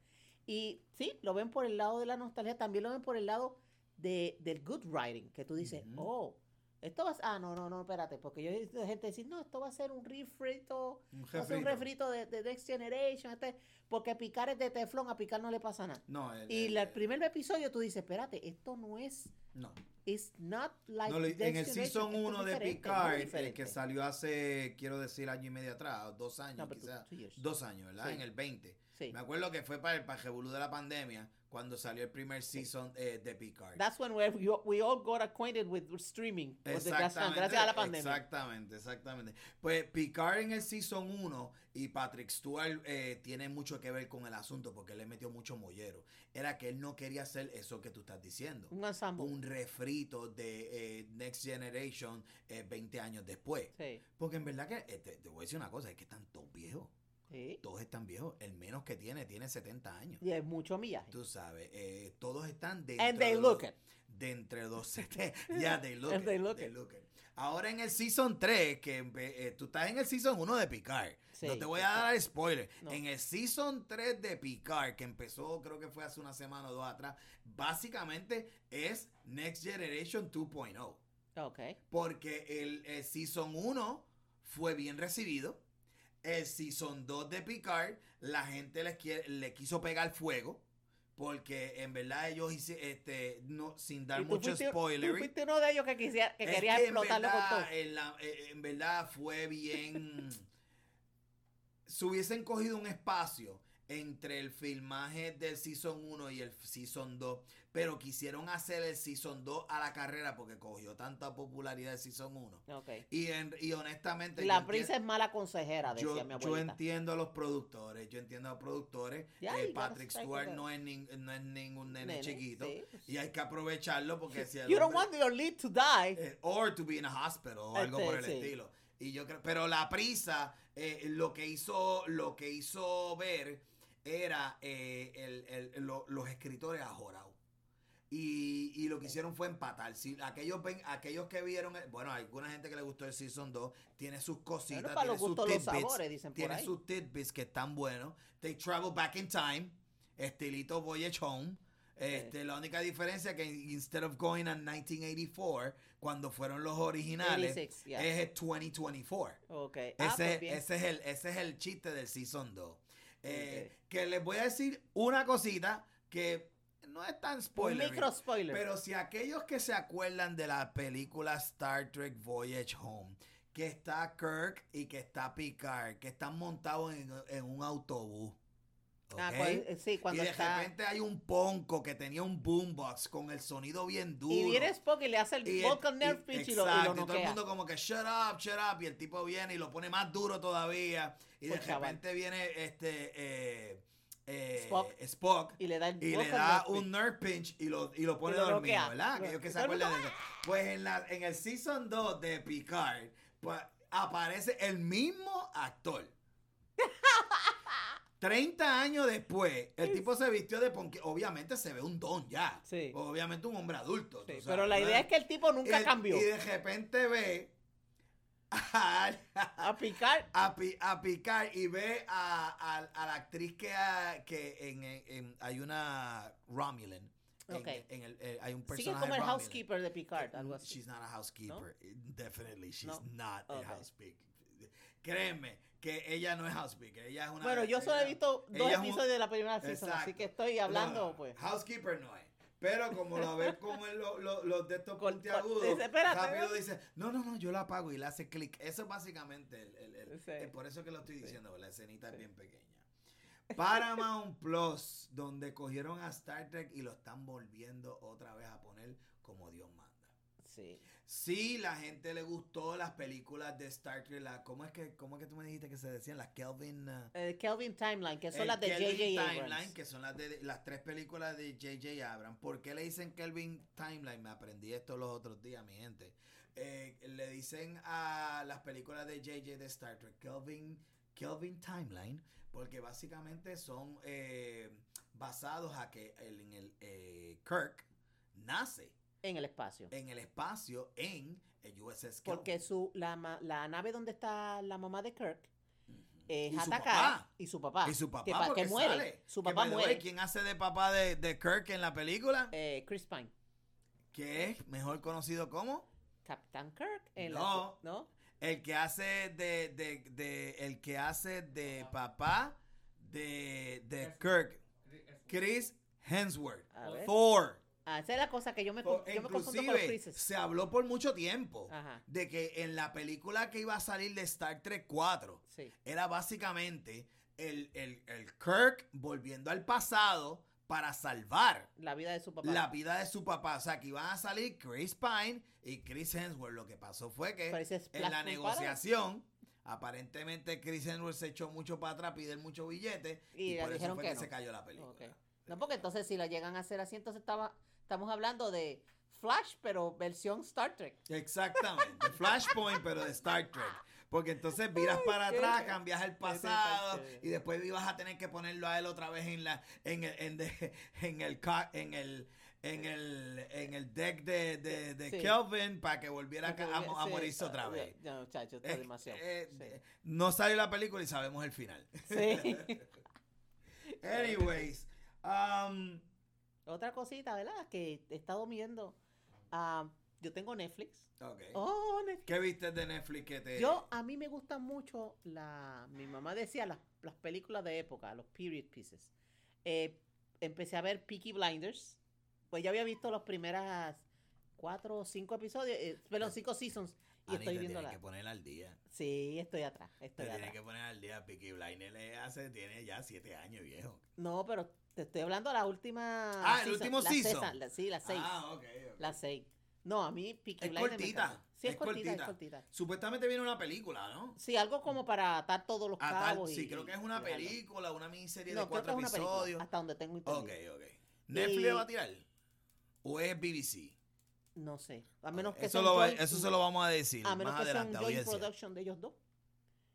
Y sí, lo ven por el lado de la nostalgia, también lo ven por el lado de, del good writing, que tú dices, oh, esto va a Ah, no, no, no, espérate, porque yo he visto gente decir, no, esto va a ser un refrito, Un va a ser un refrito. de, de Next Generation, este, porque picar es de teflón, a picar no le pasa nada. No, el, Y el- primer episodio tú dices, espérate, esto no es, no. it's not like No, Next en el season esto es 1 de Picard, el que salió hace, quiero decir, año y medio atrás, dos años, No, tú- quizás. Dos años, ¿verdad? Sí. En el 20. Sí. Me acuerdo que fue para el revolú de la pandemia, cuando salió el primer season eh, de Picard. That's when we, we all got acquainted with streaming. Exactamente, gracias a la pandemia. Exactamente, exactamente. Pues Picard en el Season 1 y Patrick Stewart eh, tiene mucho que ver con el asunto porque él le metió mucho mollero. Era que él no quería hacer eso que tú estás diciendo. Un ensamble. Un refrito de eh, Next Generation eh, 20 años después. Sí. Porque en verdad que, eh, te, te voy a decir una cosa, es que están todos viejos. Sí. Todos están viejos. El menos que tiene, tiene 70 años. Y es mucho millaje. Tú sabes, eh, todos están dentro And they de look los- it. de entre los 70. Ya, they look And it, they look they it. look it. Ahora en el Season 3, que eh, tú estás en el Season 1 de Picard. Sí, no te voy a dar spoiler. No. En el Season 3 de Picard, que empezó creo que fue hace una semana o dos atrás, básicamente es Next Generation 2.0. Ok. Porque el, el Season 1 fue bien recibido. El Season 2 de Picard, la gente les quiere- le quiso pegar fuego. Porque en verdad ellos hice- este, no, sin dar mucho fuiste- spoiler. Tú fuiste uno de ellos que, quisiera, que Es quería que explotarlo con todo. En, la- eh, en verdad fue bien. se hubiesen cogido un espacio entre el filmaje del Season 1 y el Season 2, pero quisieron hacer el Season 2 a la carrera porque cogió tanta popularidad el Season 1. Ok. Y, en- y honestamente... La yo prisa es mala consejera, yo, decía mi yo abuelita. entiendo a los productores, yo entiendo a los productores. Eh, Patrick Stewart no es, nin- no es ningún nene, Nene, chiquito. sí. Y hay que aprovecharlo porque si You don't hombre- want your lead to die. eh, or to be in a hospital o algo Este, por el sí. estilo. Y yo creo, pero la prisa, eh, lo que hizo, lo que hizo ver era el- el- lo- los escritores ajorados. Y, y lo que hicieron fue empatar. Si aquellos aquellos que vieron, el- bueno, hay alguna gente que le gustó el season 2, tiene sus cositas, Bueno, tiene los sus tidbits, sabores, dicen por tiene ahí. sus tidbits que están buenos. They travel back in time, estilito Voyage Home. Este, La única diferencia es que instead of going a 1984, cuando fueron los originales, 86, yeah. es el 2024. Ok. Ah, Ese, pues ese, es el, ese es el chiste del Season 2. Eh. Que les voy a decir una cosita que no es tan Un spoiler. micro spoiler. Pero si aquellos que se acuerdan de la película Star Trek Voyage Home, que está Kirk y que está Picard, que están montados en, en un autobús. Ah, ¿ok? cual- eh, sí, cuando y de está. repente hay un ponco que tenía un boombox con el sonido bien duro. Y viene Spock y le hace el Vulcan Nerf y- Pitch y lo, y exacto, lo y todo el mundo como que shut up, shut up. Y el tipo viene y lo pone más duro todavía. Y de Pues, chaval. repente viene este eh, eh, Spock. Spock Y le da el y le Vulcan da Nerf Pitch. un nerve pinch y lo, y lo pone Y lo dormido, noquea. ¿verdad? Lo- Aquellos que se acuerdan de eso. Pues en, la, en el Season 2 de Picard, pues aparece el mismo actor. 30 años después, el tipo se vistió de ponque. Obviamente se ve un don ya. Sí. Obviamente un hombre adulto. Sí, pero la idea es que el tipo nunca cambió. Y de repente ve a, A picar. a, Pi- a Picard y ve a, a- a la actriz que, que en, en- en- hay una Romulan. En- Ok. En, el, eh, hay un Sigue personaje como el Romulan. housekeeper de Picard, algo así. She's not a housekeeper. Definitely, she's No. not Ok. a housekeeper. Créeme que ella no es housekeeper. Ella es una. Bueno, yo solo he visto dos es un- episodios de la primera season, así Exacto. que estoy hablando, No, pues. Housekeeper no es. Pero como lo ves como en lo- lo- los de estos puntiagudos, dice, rápido ¿no? dice, no, no, no, yo la apago y le hace clic. Eso es básicamente el, el- el- Sí. por eso que lo estoy diciendo, la escenita es bien pequeña. Paramount Plus, donde cogieron a Star Trek y lo están volviendo otra vez a poner como Dios manda. Sí. Sí, la gente le gustó las películas de Star Trek, la, ¿cómo es que, cómo es que tú me dijiste que se decían? Las Kelvin... uh, El Kelvin Timeline, que son el las de Kelvin J.J. Timeline, Abrams. que son las de las tres películas de J.J. Abrams. ¿Por qué le dicen Kelvin Timeline? Me aprendí esto los otros días, mi gente. Eh, le dicen a las películas de J.J. de Star Trek Kelvin, Kelvin Timeline, porque básicamente son eh, basados a que el- en el eh, Kirk nace En el espacio. en el espacio en El USS Kelvin. Porque su, la, ma- la nave donde está la mamá de Kirk es Y su. Y su papá. y su papá que, pa- que porque muere. sale. Su papá muere. ¿Quién hace de papá de, de Kirk en la película? Eh, Chris Pine. que es mejor conocido como Captain Kirk. En No. La, ¿No? el que hace de, de, de- el que hace de papá de, de Kirk, Chris Hemsworth. Thor. Ah, esa es la cosa que yo me, Thor. con- yo me confundo con los se habló por mucho tiempo Ajá. de que en la película que iba a salir de Star Trek 4 Sí. era básicamente el, el, el Kirk volviendo al pasado para salvar La vida de su papá. la vida de su papá. O sea, que iban a salir Chris Pine y Chris Hemsworth. Lo que pasó fue que en la negociación, aparentemente Chris Hemsworth se echó mucho para atrás, pide mucho billete y, Y por eso fue que que, no. se cayó la película. No, porque entonces si la llegan a hacer así, entonces estaba, estamos hablando de Flash, pero versión Star Trek. Exactamente, Flashpoint, pero de Star Trek. Porque entonces viras para atrás, cambias el pasado y después ibas a tener que ponerlo a él otra vez en la en el en, de- en el en el en el en el deck de, de, de Sí. Kelvin para que volviera a, Porque, a- a sí, morirse ah, otra vez. No, muchacho, está Eh, demasiado. eh, sí. eh, No salió la película y sabemos el final. Sí. Anyways, um, Otra cosita, ¿verdad? Que he estado viendo. ah, yo tengo Netflix. ok. Oh, Netflix. ¿Qué viste de Netflix que te Yo, a mí me gustan mucho la. Mi mamá decía las, las películas de época, los period pieces. Eh, empecé a ver Peaky Blinders. Pues ya había visto los primeras cuatro o cinco episodios, eh, perdón, cinco seasons. Y estoy viendo tienes la. que poner al día. Sí, estoy atrás. Te Estoy tienes atrás. que poner al día. Peaky Blinders le hace, tiene ya siete años, viejo. No, pero te estoy hablando de la última. Ah, el último la season. la- sí, las seis. Ah, ok. ok. Las seis. No, a mí Peaky Es Blinders cortita. Sí, es, es cortita, es cortita. cortita. Supuestamente viene una película, ¿no? Sí, algo como para atar todos los cabos. sí, y- creo que es una película, una miniserie No, de creo que cuatro es una película, episodios. hasta donde tengo entendido. Ok, ok. ¿Netflix Y- va a tirar? ¿O es BBC? No sé. A menos que eso, sea lo, joint- eso se lo vamos a decir a menos más que sea un adelante, audiencia. production de ellos dos.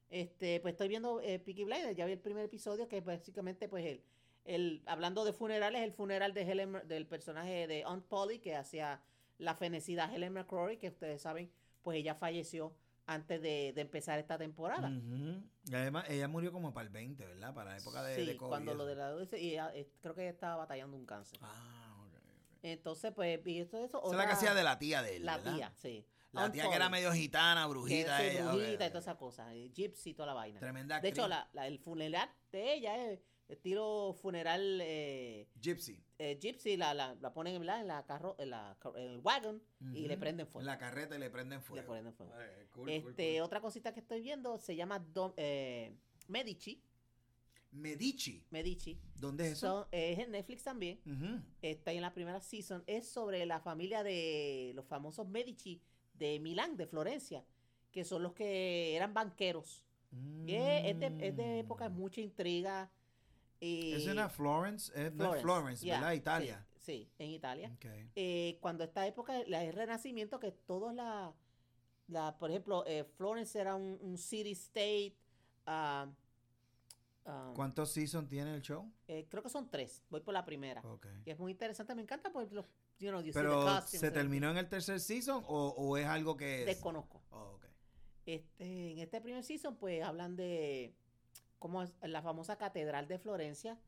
Este, pues estoy viendo eh, Peaky Blinders, ya vi el primer episodio que es básicamente pues el, el hablando de funerales, el funeral de Helen, del personaje de Aunt Polly que hacía la fenecida Helen McCrory, que ustedes saben, pues ella falleció antes de, de empezar esta temporada. Y además, ella murió como para el 20, ¿verdad? Para la época de, sí, de COVID. cuando y lo de la y ella, eh, creo que ella estaba batallando un cáncer. Ah, ok. ok. Entonces, pues, vi esto de eso. Esa es la que hacía de la tía de él, La ¿verdad? tía, sí. La Aunt tía que era medio gitana, que brujita. sí, ella, brujita y todas esas cosas. Gypsy y toda la vaina. Tremenda De hecho, la, la- el funeral de ella es estilo funeral eh, Gypsy. eh, Gypsy, la, la, la ponen ¿verdad? en la carro, en, la, en el wagon y le prenden En fuego. la carreta y le prenden Le fuego. prenden fuego. Cool, cool, este, cool. otra cosita que estoy viendo se llama Dom- eh, Medici. Medici. Medici. ¿Dónde es eso? Son- es en Netflix también. Ujú. Está en la primera season. Es sobre la familia de los famosos Medici de Milán, de Florencia, que son los que eran banqueros. Y es, es de, es de época Mm. mucha intriga. Y Es en Florence, es Florence, yeah, ¿verdad? Italia. Sí, en Italia. Ok. Eh, cuando esta época, la el Renacimiento, que todos la, la por ejemplo, eh, Florence era un, un city state. ah, ah, ¿Cuántos seasons tiene el show? eh, creo que son tres. Voy por la primera. Ok. Y es muy interesante. Me encanta porque los, you know, you see the Pero, costumes ¿se terminó en el tercer season o, o es algo que es? Desconozco. Oh. Este, en este primer season, pues hablan de cómo es la famosa catedral de Florencia,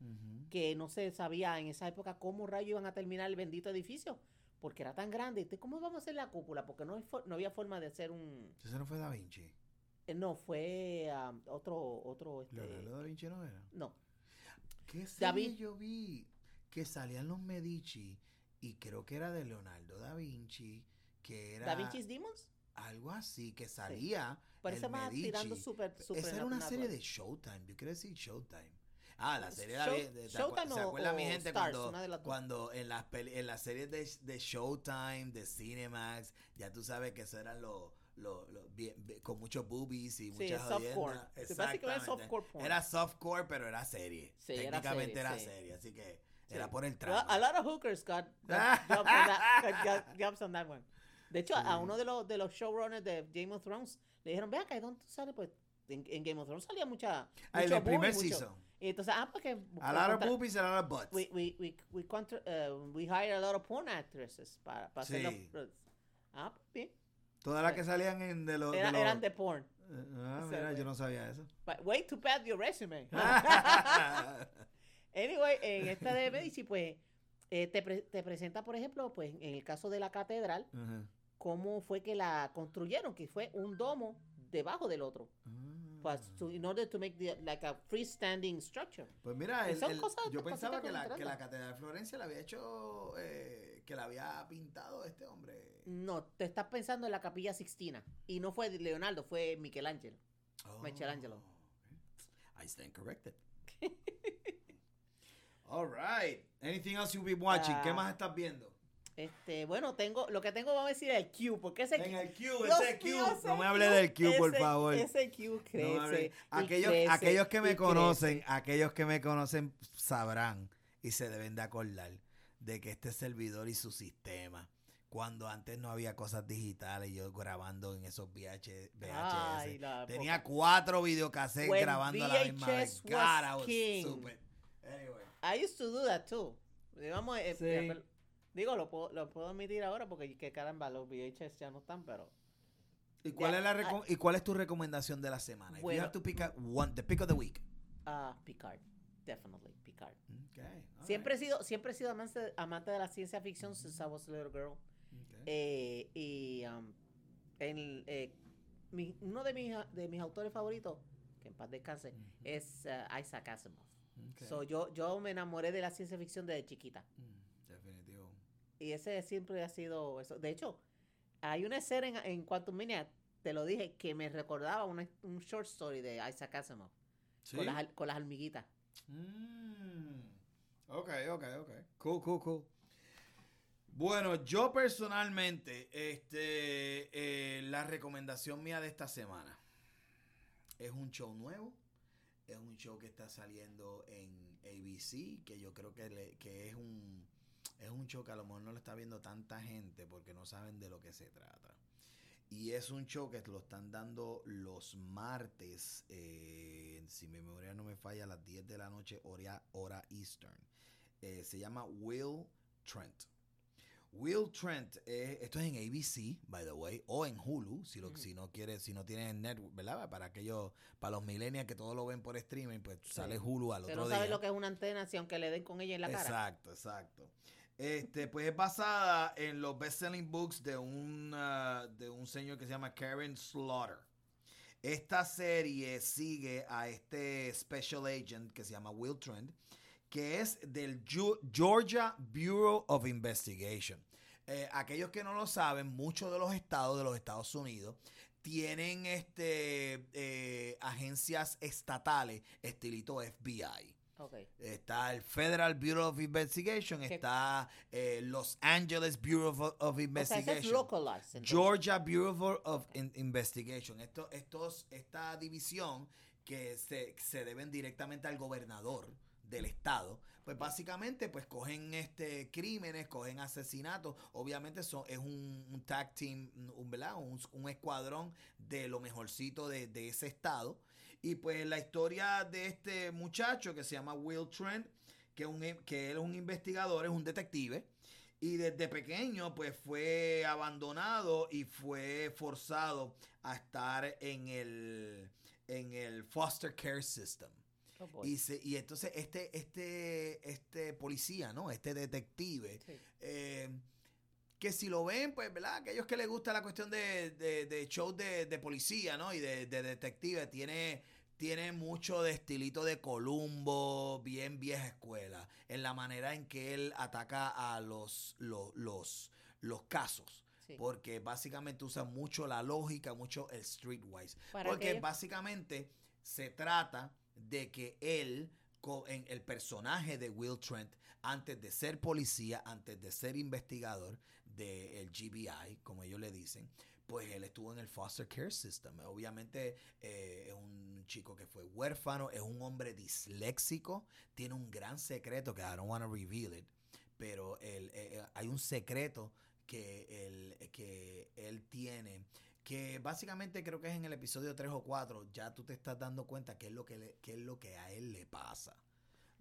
que no se sabía en esa época cómo rayos iban a terminar el bendito edificio, porque era tan grande. ¿Cómo vamos a hacer la cúpula? Porque no, no había forma de hacer un... Ese no fue Da Vinci. eh, No, fue ah, otro, otro, este, Leonardo Da Vinci no era. no. ¿Qué serie yo vi? Que salían los Medici y creo que era de Leonardo da Vinci, que era Da Vinci's Demons. Algo así, que salía Parece el más tirando super, super Esa era una serie de Showtime, yo quiero decir Showtime. Ah, la serie era Show- de- ¿te Showtime ¿Se o- acuerda mi gente Stars, cuando, de cuando en las peli- en las series de, de Showtime, de Cinemax, ya tú sabes que eso eran los bien- bien- con muchos boobies y Sí, muchas softcore. Sí, era Exactamente. softcore porn. Era softcore, pero era serie. Sí, era Técnicamente serie, era sí. serie, así que Sí. era por el Well, tramo. a lot of hookers got, got jobs, on that, got- got jobs on that one. De hecho, a uno de los, de los showrunners de Game of Thrones le dijeron, vea acá, ¿y ¿dónde tú sales? Pues en, en Game of Thrones salía mucha. Ah, en el primer mucho- season. Y entonces, ah, porque. A lot of boobies, a lot of butts. We, we, we, we, contra- uh, we hire a lot of porn actresses para, para hacer Sí. los. Ah, pues bien. Todas las que salían en de los... Era- de los- eran de porn. Ah, Ese mira, yo no sabía eso. But way to pad your resume. Anyway, en esta de Medici, pues, eh, te, pre- te presenta, por ejemplo, pues, en el caso de la catedral, Ajá. Cómo fue que la construyeron, que fue un domo debajo del otro. Pues, Ah. to- in order to make the, like a freestanding structure. Pues mira, el- Son el- cosas- yo pensaba que la, que la. Catedral de Florencia la había hecho, eh, que la había pintado este hombre. No, te estás pensando en la capilla Sixtina. Y no fue Leonardo, fue Michelangelo. Michelangelo. Oh, I stand corrected. All right. Anything else you've been watching? ¿Qué Ah. más estás viendo? Este, bueno, tengo, lo que tengo vamos a decir el Q, porque ese En el Q, ese Q. mío, ese No me hable del Q, por favor. Ese Q crece. No y aquellos, crece, aquellos que me y conocen, crece. aquellos que me conocen sabrán y se deben de acordar de que este servidor y su sistema, cuando antes no había cosas digitales, yo grabando en esos VH, VHS, Ay, tenía cuatro videocassettes When grabando a la misma vez. VHS was God, I was. Anyway. I used to do that too. Digamos, Sí. eh, digo, lo puedo, lo puedo admitir ahora porque que caramba, los VHS ya no están, pero ¿Y cuál, Ya, es la ah, ¿Y cuál es tu recomendación de la semana? If you Bueno. have to pick one, the pick of the week. ah Picard, definitely Picard. Okay, Siempre he sido, siempre he sido amante, amante de la ciencia ficción since I was a little girl. Okay. Eh, y um, el, eh, mi- uno de mis, de mis autores favoritos, que en paz descanse, es uh, Isaac Asimov. Okay. So, yo, yo me enamoré de la ciencia ficción desde chiquita. Y ese siempre ha sido eso. De hecho, hay una escena en, en Quantum Mania, te lo dije, que me recordaba una- un short story de Isaac Asimov. ¿Sí? Con, las, con las hormiguitas. Mm. Ok, ok, ok. Cool, cool, cool. Bueno, yo personalmente, este, eh, la recomendación mía de esta semana es un show nuevo. Es un show que está saliendo en ABC, que yo creo que, le- que es un es un show que a lo mejor no lo está viendo tanta gente porque no saben de lo que se trata. Y es un show que lo están dando los martes, eh, si mi memoria no me falla, a las 10 de la noche, hora, hora Eastern. Eh, se llama Will Trent. Will Trent, eh, esto es en ABC, by the way, o en Hulu, si, lo, si no quieres, si no tienes network, ¿verdad? Para aquellos, para los millennials que todo lo ven por streaming, pues sale Hulu al Usted otro no día. sabe lo que es una antena si aunque le den con ella en la cara. Exacto, exacto. Este, pues es basada en los best-selling books de un, ah, de un señor que se llama Karen Slaughter. Esta serie sigue a este special agent que se llama Will Trent, que es del Georgia Bureau of Investigation. Eh, aquellos que no lo saben, muchos de los estados de los Estados Unidos tienen este, eh, agencias estatales estilito FBI. Está el Federal Bureau of Investigation, está eh, Los Angeles Bureau of, of O sea, ese es Investigation. localized. Georgia Bureau of Ok. In- Investigation. Esto, estos, esta división que se, se deben directamente al gobernador del estado, pues básicamente pues cogen este crímenes, cogen asesinatos, obviamente son, es un, un tag team, un. Un, un escuadrón de lo mejorcito de, de ese estado. Y pues la historia de este muchacho que se llama Will Trent, que, un, que él es un investigador, es un detective, y desde pequeño, pues fue abandonado y fue forzado a estar en el, en el foster care system. Oh. Y, se- y entonces este, este, este policía, ¿no? Este detective, Sí. eh, que si lo ven, pues, ¿verdad? Aquellos que les gusta la cuestión de, de, de shows de, de policía, ¿no? Y de, de detective, tiene, tiene mucho de estilito de Columbo, bien vieja escuela, en la manera en que él ataca a los, los, los, los casos. Sí. Porque básicamente usa mucho la lógica, mucho el streetwise. Porque aquellos- básicamente se trata de que él, en el personaje de Will Trent, antes de ser policía, antes de ser investigador del GBI, como ellos le dicen, pues él estuvo en el foster care system. Obviamente eh, es un chico que fue huérfano, es un hombre disléxico, tiene un gran secreto que I don't want to reveal it, pero él, eh, eh, hay un secreto que él, que él tiene que básicamente creo que es en el episodio 3 o 4, ya tú te estás dando cuenta qué es lo que, le- qué es lo que a él le pasa.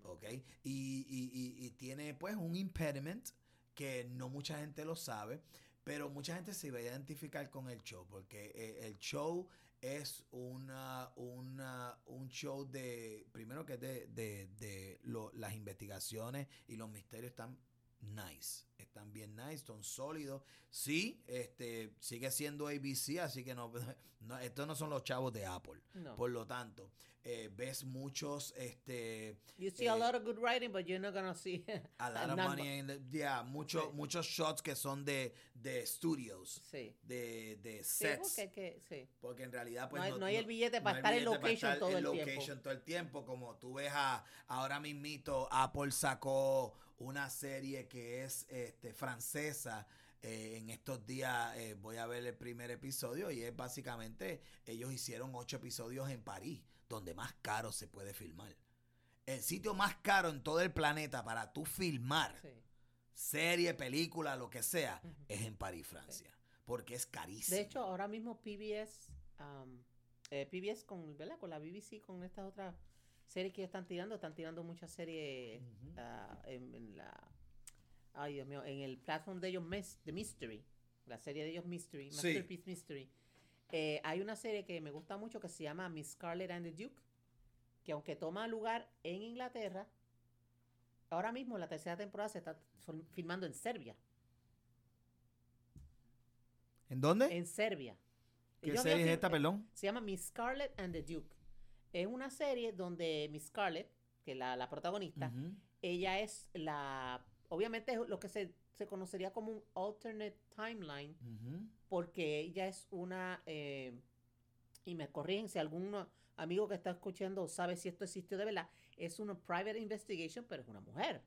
¿Ok? Y, y- y- tiene pues un impediment que no mucha gente lo sabe, pero mucha gente se iba a identificar con el show, porque eh, el show es una, una, un show de, primero que es de, de, de lo- las investigaciones y los misterios están nice, están bien nice, son sólidos. Sí, este sigue siendo ABC, así que no, no estos no son los chavos de Apple. No. Por lo tanto, eh, ves muchos, este, You see a eh, lot of good writing, but you're not gonna see a lot of money, in the- yeah, mucho- Sí. muchos shots que son de, de studios, Sí. de, de Sí, sets. porque, que, sí. Porque en realidad, pues. No hay- no hay el billete para hay estar en location todo el tiempo. location todo el tiempo. Como tú ves a, ahora mismito, Apple sacó una serie que es este, francesa. eh, en estos días eh, voy a ver el primer episodio y es básicamente, ellos hicieron ocho episodios en París, donde más caro se puede filmar. El sitio más caro en todo el planeta para tú filmar sí. serie, película, lo que sea, es en París, Francia. Porque es carísimo. De hecho, ahora mismo PBS, um, eh, PBS con, ¿verdad? con la BBC, con estas otras series que están tirando, están tirando muchas series ah, en, en la, ay Dios mío, en el platform de ellos, The Mystery, la serie de ellos Mystery, Sí. Masterpiece Mystery. Eh, hay una serie que me gusta mucho que se llama Miss Scarlet and the Duke, que aunque toma lugar en Inglaterra, ahora mismo la tercera temporada se está fil- filmando en Serbia. ¿En dónde? En Serbia. ¿Qué Ellos serie es esta, perdón? Se llama Miss Scarlet and the Duke. Es una serie donde Miss Scarlet, que es la, la protagonista, ella es la. Obviamente es lo que se, se conocería como un alternate timeline, Ujú. Porque ella es una. eh, y me corrigen si algún amigo que está escuchando sabe si esto existió de verdad. Es una private investigation, pero es una mujer.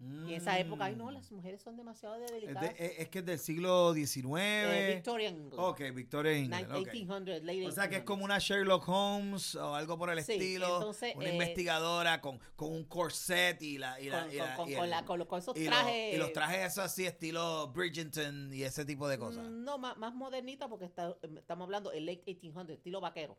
Y en esa época, ay no, Mm. las mujeres son demasiado Es, de- delicadas. es- es que es del siglo XIX. Eh, Victorian England. ok, Victoria England. Nin- ok. 1800, late O sea que es 1800s. como una Sherlock Holmes o algo por el Sí, estilo. entonces, una eh, investigadora con, con un corset y la. Y la- con, esos los- trajes. y los trajes esos así, estilo Bridgerton y ese tipo de cosas. mm, No, más, más modernita porque está- estamos hablando el late 1800, estilo vaquero.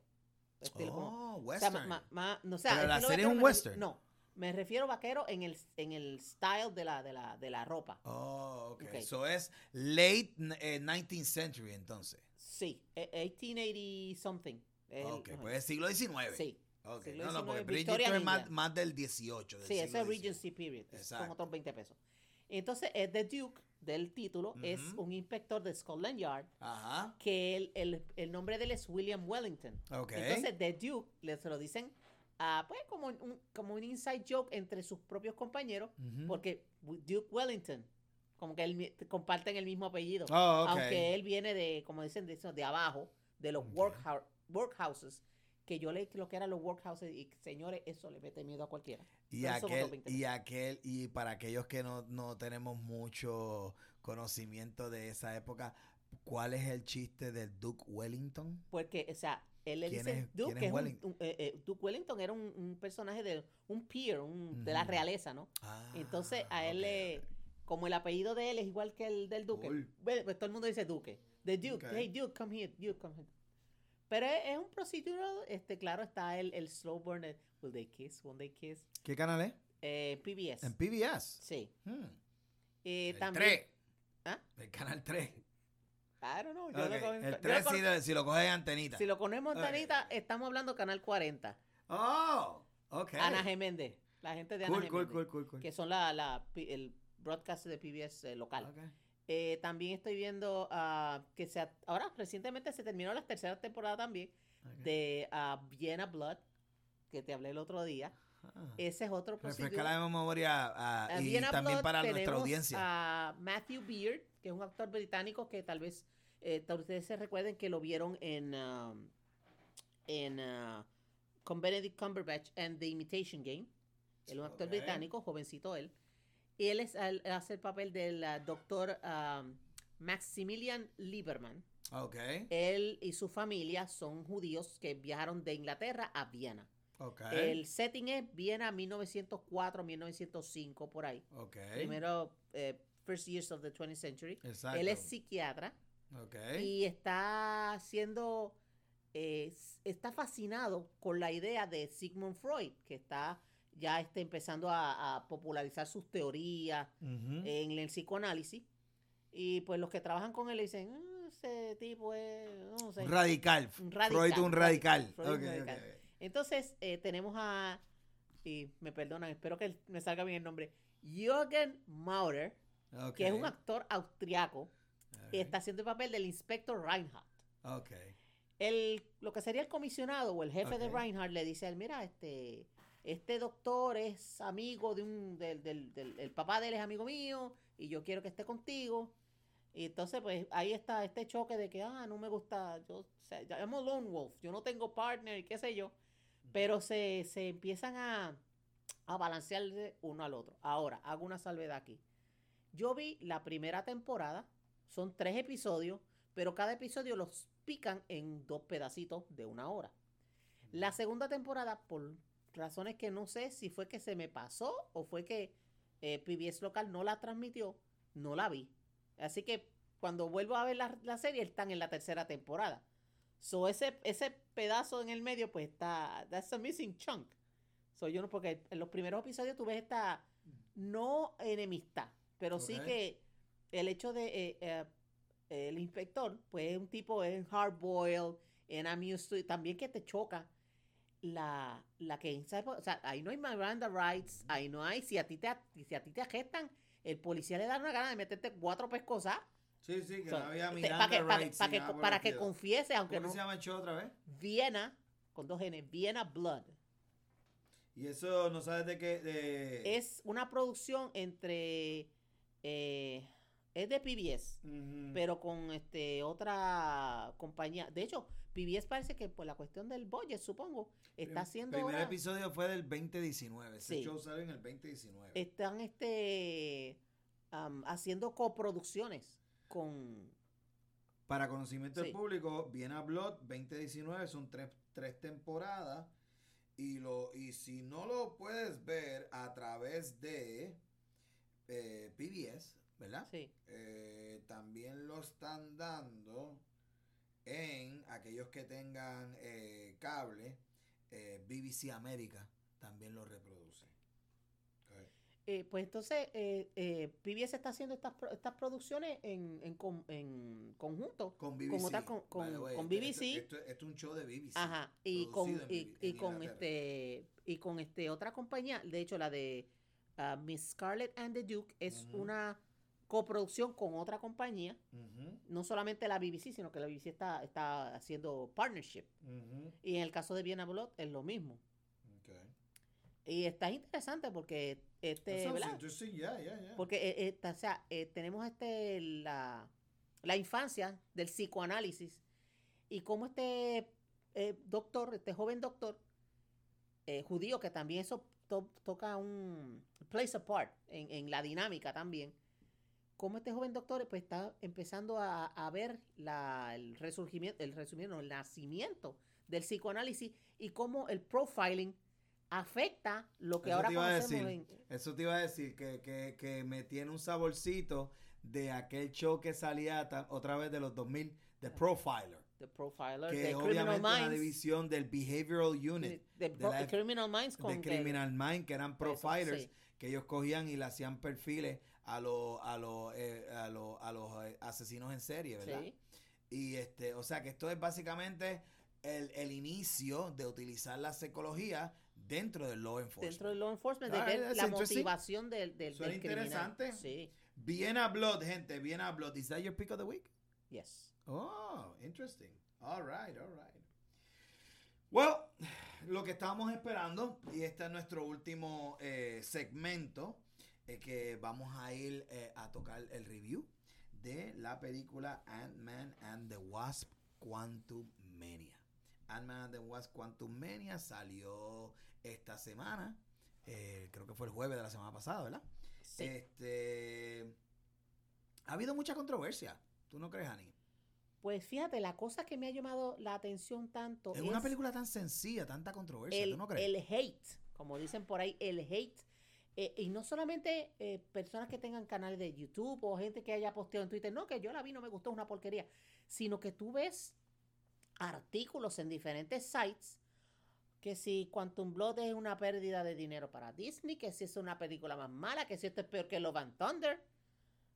Estilo como- oh, o sea, western. ma- ma- no, o sea, Pero la serie es un western. No, me refiero vaquero en el, en el style de la, de la, de la ropa. Oh, ok. Eso es late eh, 19th century entonces. Sí, eh, 1880 something. el- ok, pues es siglo XIX. Sí, Ok, siglo No, no, porque Bridgerton es más, más del 18. Del sí, ese es. Regency Period. Son Exacto. otros 20 pesos. Entonces, es The Duke, del título, es un inspector de Scotland Yard Ajá. que el, el- el nombre de él es William Wellington. Ok. Entonces, The Duke, le, se lo dicen, ah, pues como un, como un inside joke entre sus propios compañeros, porque Duke Wellington, como que él comparten el mismo apellido, Oh, ok. aunque él viene de, como dicen, de, abajo, de los Ok. workhou- workhouses, que yo leí lo que eran los workhouses y señores, eso le mete miedo a cualquiera. Y aquel, 20 y aquel, y para aquellos que no, no tenemos mucho conocimiento de esa época, ¿cuál es el chiste del Duke Wellington? Porque, o sea, él le ¿Quién dice es- Duke, que es un- Wellington? un- eh, eh, Duke Wellington era un, un personaje de un peer, un- de la realeza, ¿no? Entonces a él Ah, le, como el apellido de él es igual que el del duque, pues todo el mundo dice duque. The Duke, hey Duke, come here, Duke, come here. Pero es, es un procedural, este, claro, está el, el slow Will They Kiss, Won't They Kiss, ¿Qué canal es? eh, PBS. En PBS. Sí. Hmm. Eh, el también, 3. ¿Ah? El canal 3. I don't know, yo lo El yo 3 lo con- si, lo- si lo coges en antenita. si lo en Ok. Tanita, estamos hablando Canal 40. Oh, ok. Ana Geméndez, la gente de Ana Cool, Geméndez, cool, cool, cool. que son la, la, el broadcast de PBS eh, local. Eh, también estoy viendo ah, que se ahora recientemente se terminó la tercera temporada también de ah, Vienna Blood, que te hablé el otro día. Ah. Ese es otro Refresca procedural. la memoria A y también para nuestra audiencia. A Matthew Beard, que es un actor británico que tal vez eh, ustedes se recuerden que lo vieron en um, en ah, con Benedict Cumberbatch and The Imitation Game. Él es un actor Ok. británico, jovencito él. Y él, es, él hace el papel del ah, doctor um, Maximilian Lieberman. Ok, Él y su familia son judíos que viajaron de Inglaterra a Viena. El setting es Viena 1904, 1905, por ahí. ok. Primero, eh, first years of the 20th century. Exacto. Él es psiquiatra Ok. y está haciendo, eh, está fascinado con la idea de Sigmund Freud, que está ya está empezando a, a popularizar sus teorías en el psicoanálisis. Y pues los que trabajan con él le dicen, "Ah, ese tipo es, no sé. Radical. Freud un radical. Freud un radical. Entonces eh, tenemos a, y me perdonan, espero que me salga bien el nombre, Jürgen Maurer, que es un actor austriaco, Ok. y está haciendo el papel del inspector Reinhardt. El, lo que sería el comisionado o el jefe de. Reinhardt le dice a él, mira, este, este doctor es amigo de un, del, del, del- el papá de él es amigo mío, y yo quiero que esté contigo. Y entonces, pues, ahí está este choque de que, ah, no me gusta, yo, o sea, a lone wolf, yo no tengo partner, y qué sé yo. Pero se, se empiezan a, a balancear de uno al otro. Ahora, hago una salvedad aquí. Yo vi la primera temporada, son tres episodios, pero cada episodio los pican en dos pedacitos de una hora. La segunda temporada, por razones que no sé si fue que se me pasó o fue que eh, PBS local no la transmitió, no la vi. Así que cuando vuelvo a ver la, la serie, están en la tercera temporada. So ese, ese pedazo en el medio, pues está. That's a missing chunk. So yo no, porque en los primeros episodios tú ves esta no enemistad, pero sí que el hecho de eh, eh, el inspector, pues es un tipo en hard boiled, en I'm used to, también que te choca la, la que, o sea, ahí no hay Miranda rights, ahí no hay, si a ti te, si a ti te arrestan, el policía le da una gana de meterte cuatro pescosas Sí, sí, que So, no había Miranda para que, para que- rights para que- para el confiese, aunque ¿Cómo no. se llama el show otra vez? Viena, con dos N, Viena Blood. Y eso no sabes de qué. De... Es una producción entre. eh, es de PBS, pero con este otra compañía. De hecho, PBS parece que por la cuestión del budget, supongo, está haciendo. primer ahora- episodio fue del 2019. Ese Sí. show salió en el 2019. están este haciendo coproducciones con. Para conocimiento Sí. del público, Viena Blood 2019 son tres, tres temporadas. Y, lo, y si no lo puedes ver a través de eh, PBS, ¿verdad? Sí. Eh, también lo están dando en aquellos que tengan eh, cable. eh, BBC América también lo reproduce. Eh, pues entonces, eh, eh, PBS está haciendo estas, estas producciones en, en, con- en conjunto. Con BBC. otra- con- con- way. con BBC. Esto, esto- esto es un show de BBC. Ajá, y con, y, con este y con este otra compañía, de hecho la de ah, Miss Scarlett and the Duke es una coproducción con otra compañía, no solamente la BBC, sino que la BBC está, está haciendo partnership. Y en el caso de Vienna Blood es lo mismo. Y está interesante porque este, ¿verdad? interesting, yeah, yeah, yeah. Porque eh, eh, ta- o sea, eh, tenemos este la, la infancia del psicoanálisis y cómo este eh, doctor, este joven doctor eh, judío, que también eso to- toca un place apart en, en la dinámica también, cómo este joven doctor pues está empezando a, a ver la, el resurgimiento, el resurgimiento, el nacimiento del psicoanálisis y cómo el profiling afecta lo que Eso ahora conocemos decir. en, Eso te iba a decir, que, que, que me tiene un saborcito de aquel show que salía ta- otra vez de los 2000, The Profiler. The Profiler, Que Criminal obviamente una Minds. división del Behavioral Unit. de, de la- Criminal Minds con de que- Criminal Mind, que eran eso, profilers, sí. que ellos cogían y le hacían perfiles a los a los eh, a los a los eh, asesinos en serie, ¿verdad? Sí. Y este, o sea que esto es básicamente el, el inicio de utilizar la psicología dentro del law enforcement. Dentro del law enforcement, de ver la motivación del, del, Suena del criminal. interesante. Sí, Vienna Blood, gente, Vienna Blood. Is that your pick of the week? yes. Oh, interesting. All right, all right. Well, lo que estábamos esperando, y este es nuestro último eh, segmento, es que vamos a ir eh, a tocar el review de la película Ant-Man and the Wasp Quantum Mania. Ant-Man and the Wasp Quantum Mania salió esta semana, eh, creo que fue el jueves de la semana pasada, ¿verdad? Sí. Este, ha habido mucha controversia, ¿tú no crees, Ani? Pues fíjate, la cosa que me ha llamado la atención tanto Es una película tan sencilla, tanta controversia, el, ¿tú no crees? el hate, como dicen por ahí, el hate. Eh, y no solamente eh, personas que tengan canales de YouTube o gente que haya posteado en Twitter, no, que yo la vi, no me gustó, es una porquería, sino que tú ves artículos en diferentes sites que si Quantum Blood es una pérdida de dinero para Disney, que si es una película más mala, que si esto es peor que Love and Thunder.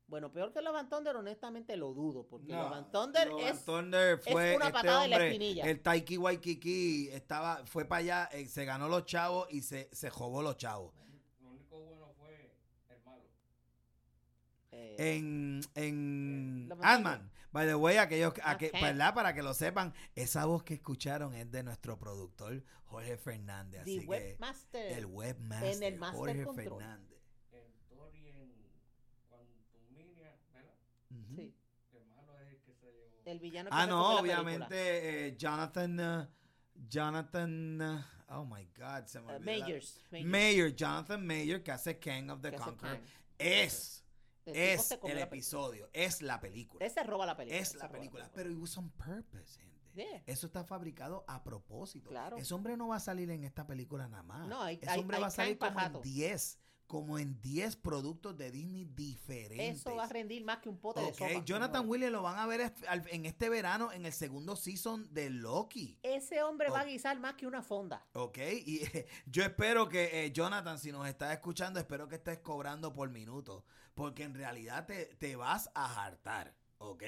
Bueno, peor que Love and Thunder, honestamente lo dudo, porque No, Love and Thunder Love es... and Thunder fue una este patada en la espinilla. El Taiki Waikiki estaba, fue para allá, eh, se ganó los chavos y se, se jobó los chavos. Lo único bueno fue el malo. eh, En, en Ant-Man, by the way, aquellos, aqu-. ¿verdad? Para que lo sepan, esa voz que escucharon es de nuestro productor Jorge Fernández. The Así que Webmaster. el webmaster en el Master Jorge Control. Fernández. El Tori en Quantumania, ¿verdad? Sí, El malo es el que se llevó. el villano que Ah, se no, obviamente eh, Jonathan, uh, Jonathan, uh, oh my God, se me Eh, olvidó. Majors, Mayor, Jonathan Mayor, que hace King of the Conqueror, es, es el episodio, es la película, Ese roba la película. es la película, pero it was on purpose, gente. Yeah. Eso está fabricado a propósito. Claro. Ese hombre no va a salir en esta película nada más. No, hay- Ese hombre va a salir como en pajato. 10, como en 10 productos de Disney diferentes. Eso va a rendir más que un pote de sopa. Jonathan Williams lo van a ver en este verano en el segundo season de Loki. Ese hombre va a guisar más que una fonda. Ok, y eh, yo espero que, eh, Jonathan, si nos estás escuchando, espero que estés cobrando por minuto, porque en realidad te, te vas a hartar, ¿ok?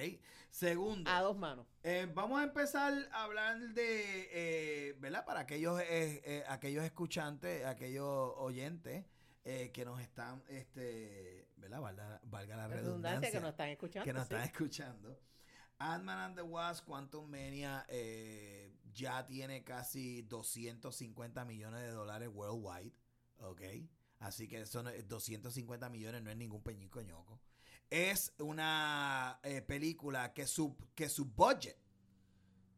Segundo, A dos manos. eh, vamos a empezar a hablar de, eh, ¿verdad? Para aquellos, eh, eh, aquellos escuchantes, aquellos oyentes eh, que nos están, este, ¿verdad? Valga, valga la redundancia redundancia que nos están escuchando. que nos sí. están escuchando. Ant-Man and the Wasp, Quantum Mania, eh, ya tiene casi 250 millones de dólares worldwide, ¿ok? Así que eso no es- 250 millones no es ningún peñico ñoco. Es una eh, película que su, que su budget,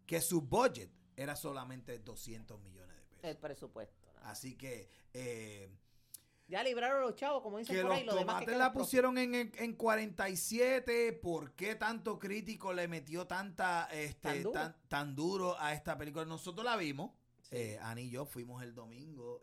que su budget era solamente 200 millones de pesos. El presupuesto. ¿no? Así que... eh, Ya libraron los chavos, como dicen que por los ahí, lo demás que tomates la pusieron en, en, en 47. ¿Por qué tanto crítico le metió tanta este, Tan duro. tan, tan duro a esta película? Nosotros la vimos. Sí. Eh, Ani y yo fuimos el domingo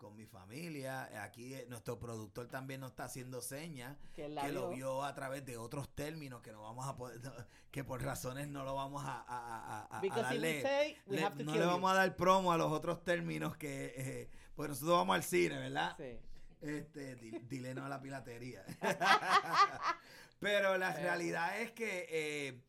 con mi familia. Aquí eh, nuestro productor también nos está haciendo señas. que lo vio. a través de otros términos que no vamos a poder, no, que por razones no lo vamos a, a- a- a- darle say, le- no le you. vamos a dar promo a los otros términos que eh, pues nosotros vamos al cine, ¿verdad? Sí. Este, di- dile no a la piratería. Pero la Pero- realidad es que eh,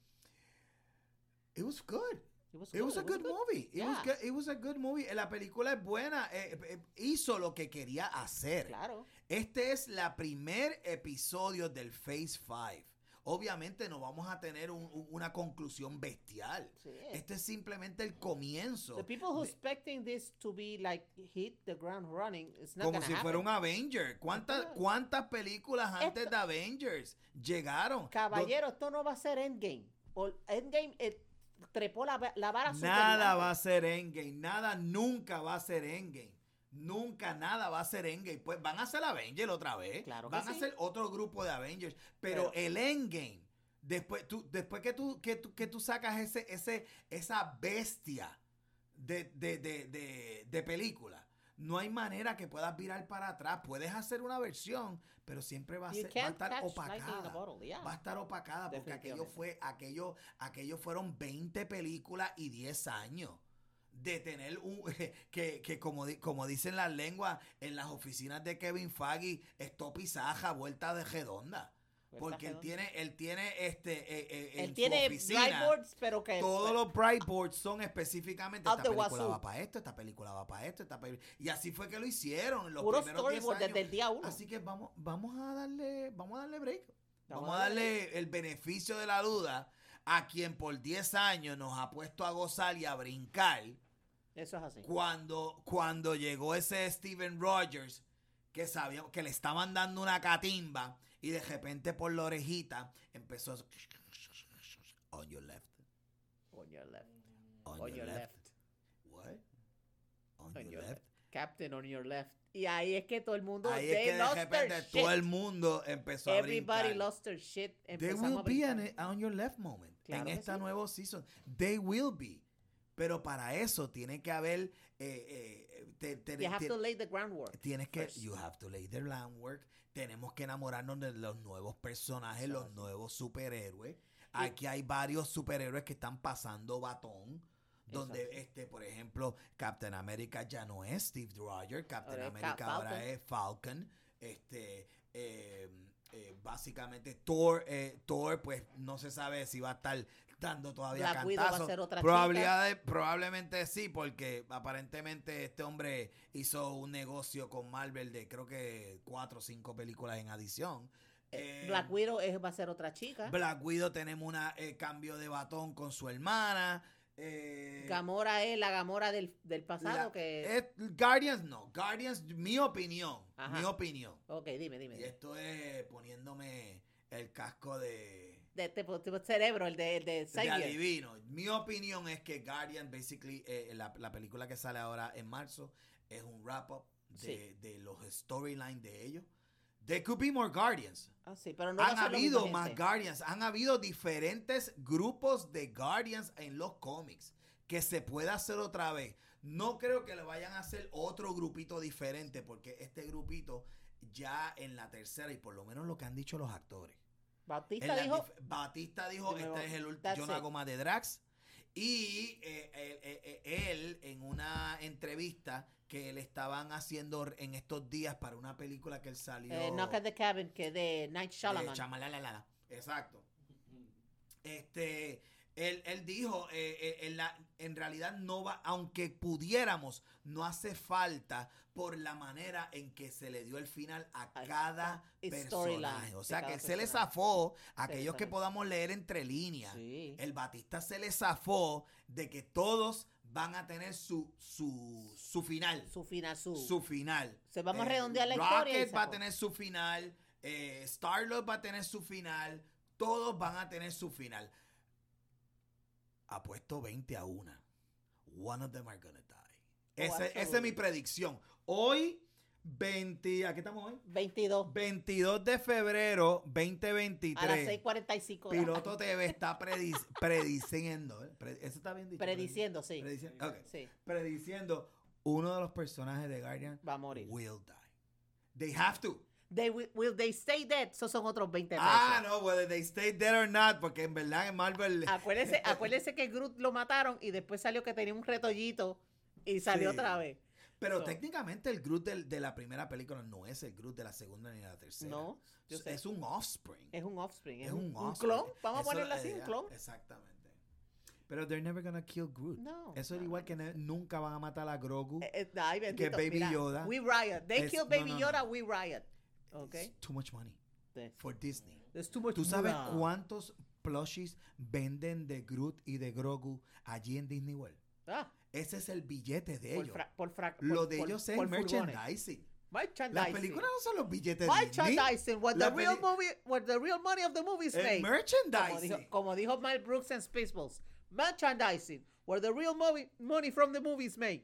it was good. It was It good, was a it was good good. movie. It, was Yeah. good, it was a good movie. La película es buena. eh, eh, hizo lo que quería hacer. Claro. Este es la primer episodio del Phase 5. Obviamente no vamos a tener un- un- una conclusión bestial. Sí. Este es simplemente el comienzo. The people who de- expecting this to be like hit the ground running, it's not como si fuera un happen. Avenger. ¿Cuántas. ¿Cuántas películas antes Esto- de Avengers llegaron? Caballero, esto no va a ser Endgame. O Endgame eh, trepó la, va- la vara Nada va a ser Endgame. Nada nunca va a ser Endgame. Nunca nada va a ser Endgame. Pues van a ser Avengers otra vez. Claro que van a ser otro grupo de Avengers. Pero, Pero- el Endgame, después, tú, después que, tú, que, tú, que tú sacas ese, ese, esa bestia de, de, de, de, de película, no hay manera que puedas virar para atrás. Puedes hacer una versión, pero siempre va a, ser, va a can't estar opacada. bottle, yeah. Va a estar opacada porque aquello Definitivamente. fue, aquello, aquello fueron 20 películas y 10 años de tener un que, que como, di- como dicen las lenguas en las oficinas de Kevin Feige esto pisaja vuelta de redonda porque él tiene él tiene este eh, eh, Él tiene pero que todos los brightboards son específicamente esta película wazoo. va para esto esta película va para esto esta y así fue que lo hicieron los puro primeros 10 storyboard desde el día uno. Así que vamos, vamos a darle, vamos a darle break. Vamos, Vamos a darle el beneficio de la duda a quien por 10 años nos ha puesto a gozar y a brincar Eso es así. cuando, cuando llegó ese Steven Rogers que sabía que le estaban dando una catimba y de repente por la orejita empezó a- on your left, On your left. on, On your, your left. left. What? On, On your, your left. Captain on your left. Y ahí es que todo el mundo. Ahí es they que de repente shit. todo el mundo empezó a Everybody lost their shit. Empezamos will be an on your left moment Claro en esta sí. nueva season. They will be. Pero para eso tiene que haber. eh, eh, te- te- You have te- to lay the groundwork. tienes que. first. You have to lay the groundwork. Tenemos que enamorarnos de los nuevos personajes, los nuevos superhéroes. Aquí hay varios superhéroes que están pasando batón. Donde, este, por ejemplo, Captain America ya no es Steve Rogers. Captain Ahora America ahora Falcon. es Falcon. Este, eh, eh, básicamente Thor, eh, Thor, pues no se sabe si va a estar dando todavía Black Widow va a ser otra Probabilidades- probablemente sí, porque aparentemente este hombre hizo un negocio con Marvel de creo que cuatro o cinco películas en adición. Eh, Eh, Black Widow es- va a ser otra chica. Black Widow tenemos un cambio de batón con su hermana. eh, Gamora es la Gamora del, del pasado la- que... es- Guardians no, Guardians, mi opinión, Ajá. mi opinión. Ok, dime, dime. Y esto es poniéndome el casco de, De tipo, tipo cerebro, el de, el de adivino. Mi opinión es que Guardian, basically, eh, la, la película que sale ahora en marzo, es un wrap-up de, Sí. de los storylines de ellos. There could be more Guardians. Ah, sí, pero no han habido más gente. Guardians, han habido diferentes grupos de Guardians en los cómics que se puede hacer otra vez. No creo que le vayan a hacer otro grupito diferente porque este grupito ya en la tercera y por lo menos lo que han dicho los actores. La dijo, Batista dijo, este voy- es el último, yo no it. hago más de Drax. Y eh, eh, eh, él, en una entrevista que le estaban haciendo en estos días para una película que él salió. Knock at the Cabin, que de Night Shyamalan. Exacto. Este, él, él dijo, eh, eh, en, la- en realidad no va, aunque pudiéramos, no hace falta por la manera en que se le dio el final a cada personaje. O sea, que se le zafó a aquellos que podamos leer entre líneas. Sí. El Batista se le zafó de que todos van a tener su, su, su final. Su final, su... Su final. Se vamos a Eh, redondear la historia y Rocket va a tener su final. Eh, Star-Lord va a tener su final. Todos van a tener su final. Apuesto 20 a 1. One of them are gonna die. Ese- esa es mi predicción. Hoy, 20. ¿A qué estamos hoy? 22. 22 de febrero A las 2023. 6.45. de la- Piloto TV está predic- prediciendo. ¿eh? Pre- ¿Eso está bien dicho? Prediciendo, sí. Prediciendo. ok. Sí, Prediciendo uno de los personajes de Guardian va a morir. will die. They have to. They will, will they stay dead? Esos son otros 20 pesos. Ah, no, whether they stay dead or not, porque en verdad en Marvel. Acuérdese, acuérdese que Groot lo mataron y después salió que tenía un retollito y salió Sí. otra vez. pero so- técnicamente el Groot del- de la primera película no es el Groot de la segunda ni de la tercera. No, yo es, sé. es un offspring. Es un offspring, es, Es un, un offspring. clon. Vamos a Eso, ponerlo así, eh, un clon. Exactamente. Pero they're never gonna kill Groot. No, Eso es no, igual no. que nunca van a matar a Grogu. Eh, eh, ay, bendito, Baby mira, Yoda We riot. They es- kill Baby. Yoda, we riot. Ok. It's too much money for Disney. there's too much ¿Tú sabes cuántos plushies venden de Groot y de Grogu allí en Disney World? Ah, Ese es el billete de por ellos. fra- por fra- Lo de ellos es por furgones. merchandising. Las Merchandising. películas no son los billetes de Disney. Merchandising, what the, real movie, what the real money of the movie is made. Como merchandising. dijo, como dijo Mel Brooks en Spaceballs. Merchandising, where the real movie, money from the movie is made.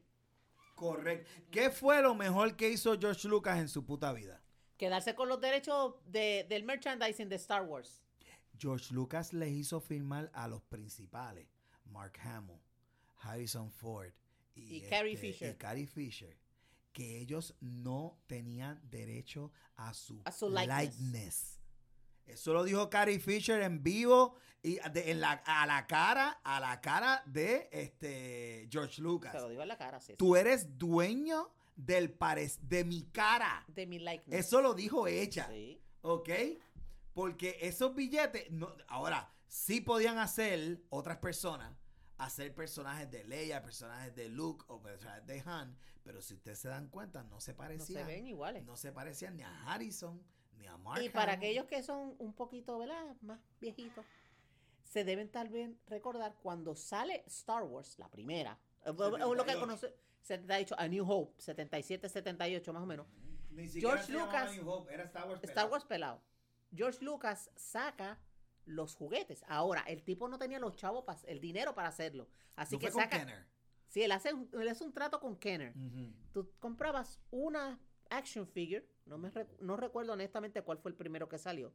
Correcto. ¿Qué fue lo mejor que hizo George Lucas en su puta vida? Quedarse con los derechos de, del merchandising de Star Wars. George Lucas les hizo firmar a los principales, Mark Hamill, Harrison Ford y, Y Carrie este, Fisher. y Carrie Fisher, que ellos no tenían derecho a su, A su likeness. likeness. Eso lo dijo Carrie Fisher en vivo y de- en la, a la cara, a la cara de este George Lucas. Se lo en la cara, sí. Tú eres dueño del parec- de mi cara. De mi likeness. Eso lo dijo ella. Sí. ¿Ok? Porque esos billetes, no, ahora, sí podían hacer otras personas, hacer personajes de Leia, personajes de Luke o personajes de Han, pero si ustedes se dan cuenta, no se No se parecían. ven iguales. no se parecían ni a Harrison, ni a Mark Y para aquellos que son un poquito, ¿verdad? Más viejitos, se deben tal vez recordar cuando sale Star Wars, la primera, o lo que 78. conoce, se te ha dicho A New Hope, 77, 78 más o menos. Ni George Lucas- New Hope, era Star Wars. Star pelado. Wars pelado. George Lucas saca los juguetes. Ahora, el tipo no tenía los chavos, el dinero para hacerlo. Así ¿No que fue con saca. Kenner? Sí, él hace, un, él hace un trato con Kenner. Tú comprabas una action figure, no, me no recuerdo honestamente cuál fue el primero que salió,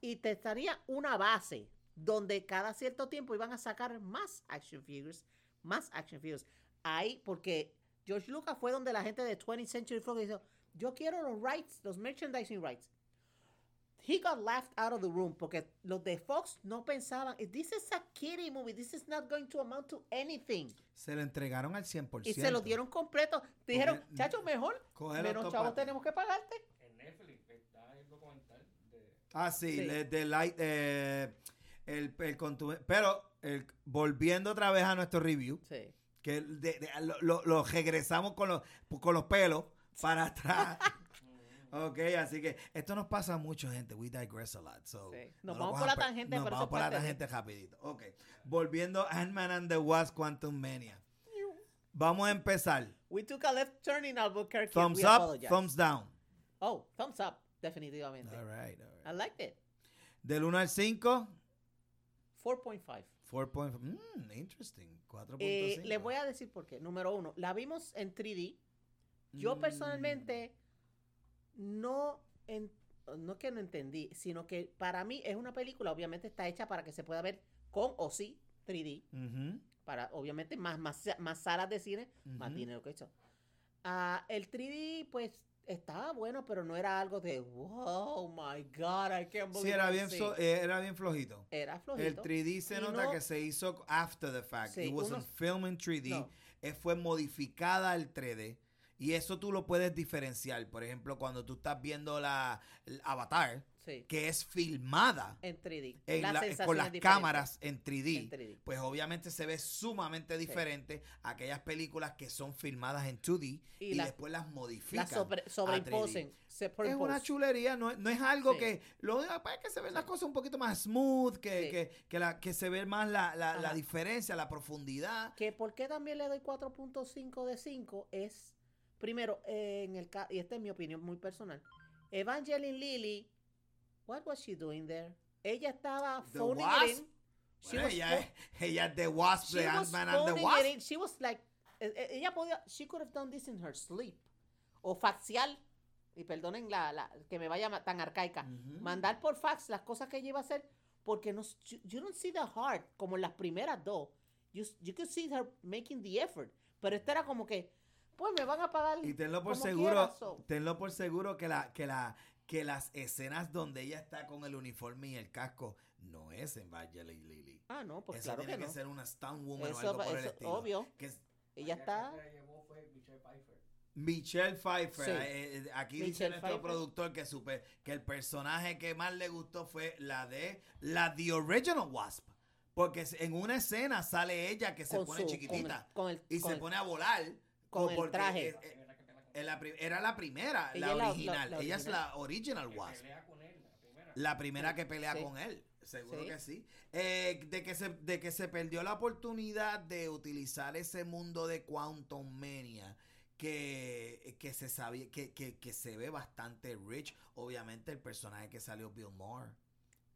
y te estaría una base donde cada cierto tiempo iban a sacar más action figures, más action figures. Ahí, porque George Lucas fue donde la gente de 20th Century Fox dijo, yo quiero los rights, los merchandising rights. He got laughed out of the room porque los de Fox no pensaban, this is a kiddie movie, this is not going to amount to anything. Se lo entregaron al 100%. Y se lo dieron completo. Dijeron, Porque- chacho, mejor, menos chavos tenemos que pagarte. En Netflix está el documental de Ah, sí, de light, eh, el, el contu- pero el- volviendo otra vez a nuestro review, Sí. Que de- de- lo, lo- regresamos con los, con los pelos para atrás. ok, así que esto nos pasa mucho, gente. We digress a lot. So Sí. no Nos lo vamos por la tangente, Nos vamos por la tangente rapidito. Ok. Volviendo a Ant-Man and the Wasp Quantum Mania. Vamos a empezar. We took a left turn in Albuquerque. Thumbs up, apologize. thumbs down. Oh, thumbs up, definitivamente. All right, all I right. liked it. Del 1 al 5, 4.5. 4.5. Mm, interesting. 4.5. Eh, les voy a decir por qué. Número uno, la vimos en 3D. Yo Mm. personalmente no, en- no es que no entendí, sino que para mí es una película, obviamente está hecha para que se pueda ver con o sí 3D. Ujú, Para, obviamente, más, más, más salas de cine, más dinero que eso. Ah, el 3D, pues, estaba bueno, pero no era algo de, wow, my God, I can't believe Sí, era bien, seeing". so- eh, era bien flojito. Era flojito. El 3D se Y nota no- que se hizo after the fact. Sí, It wasn't unos- filmed in 3D. No. eh, fue modificada al 3D. Y eso tú lo puedes diferenciar. Por ejemplo, cuando tú estás viendo la, el Avatar, Sí, que es filmada en 3D. en La la- sensación con las cámaras en 3D, en 3D. pues obviamente se ve sumamente diferente a aquellas películas que son filmadas en 2D y, después las modifican. La sobre, sobreimposen. 3D. se Es una chulería, no, es- no es algo Sí. que. Lo único que pasa es que se ven las cosas un poquito más smooth, que, que, que, la, que se ve más la, la, diferencia, la profundidad. Que por qué también le doy 4.5 de 5 es, primero, eh, en el y esta es mi opinión muy personal, Evangeline Lilly, what was she doing there? Ella estaba The phoning Wasp? it in. She Bueno, was ella, ella The Wasp, she de was Ant-Man and the Wasp. it in. She was like, eh, eh, ella podía, she could have done this in her sleep. O faxial, y perdonen la, la que me vaya tan arcaica, Ujú. mandar por fax las cosas que ella iba a hacer, porque no, you, you don't see the heart, como en las primeras dos. You, you could see her making the effort. Pero esta era como que, pues me van a pagar. Y tenlo por seguro, quiera, so. tenlo por seguro que la, que la, que las escenas donde ella está con el uniforme y el casco no es en Evangeline Lily. Ah, no, pues eso claro tiene que que, no. ser una stunt woman o algo por el eso, estilo. obvio. Que es Ella está. La que se llevó fue Michelle Pfeiffer. Michelle Pfeiffer. Sí. eh, eh, aquí dice Michelle nuestro Pfeiffer. productor que, supe, que el personaje que más le gustó fue la de la The Original Wasp. Porque en una escena sale ella que se con pone su- chiquitita Con el, con el, y con se el- pone a volar. con co- el porque traje. es- es- es la era la primera, Ella la es la- la- original. la ella es la original Que Wasp. pelea con él, la primera. La primera que pelea Sí. con él. Seguro Sí. que sí. Eh, de, que se, de que se perdió la oportunidad de utilizar ese mundo de Quantum Mania que, que se sabía que, que, que se ve bastante rich. Obviamente el personaje que salió Bill Maher.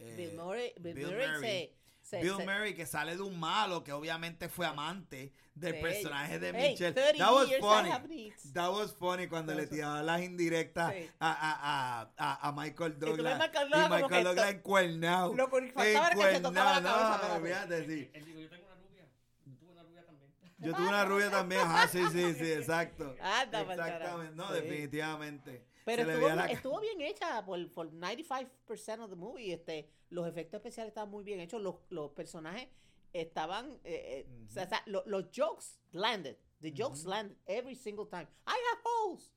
Eh, Bill Murray, Bill Bill Murray Murray. se, se- Bill se- Murray que sale de un malo que obviamente fue amante del personaje de Hey, Michelle. 30 That was funny. That was funny cuando le Eso. tiraban las indirectas Sí. a, a, a, a, a Michael Douglas. Michael Y Douglas como Michael Douglas encuernado. Lo que faltaba era que se tocaba la cabeza. no, fíjate, sí. Él dijo, yo tengo una rubia. Yo tuve una rubia también. Yo tuve una rubia también, ajá, sí, sí, sí, exacto. Anda, pa'l Exactamente, no, Sí. definitivamente. Pero estuvo la- estuvo bien hecha por, por 95% of the movie. Este, los efectos especiales estaban muy bien hechos. Los, los personajes estaban. eh, eh, o sea, o sea, lo- los jokes landed. The jokes Ujú. landed every single time. I have holes.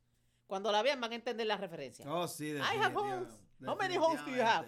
Cuando la vean van a entender la referencia. Oh, sí, I have holes. How many holes do you have?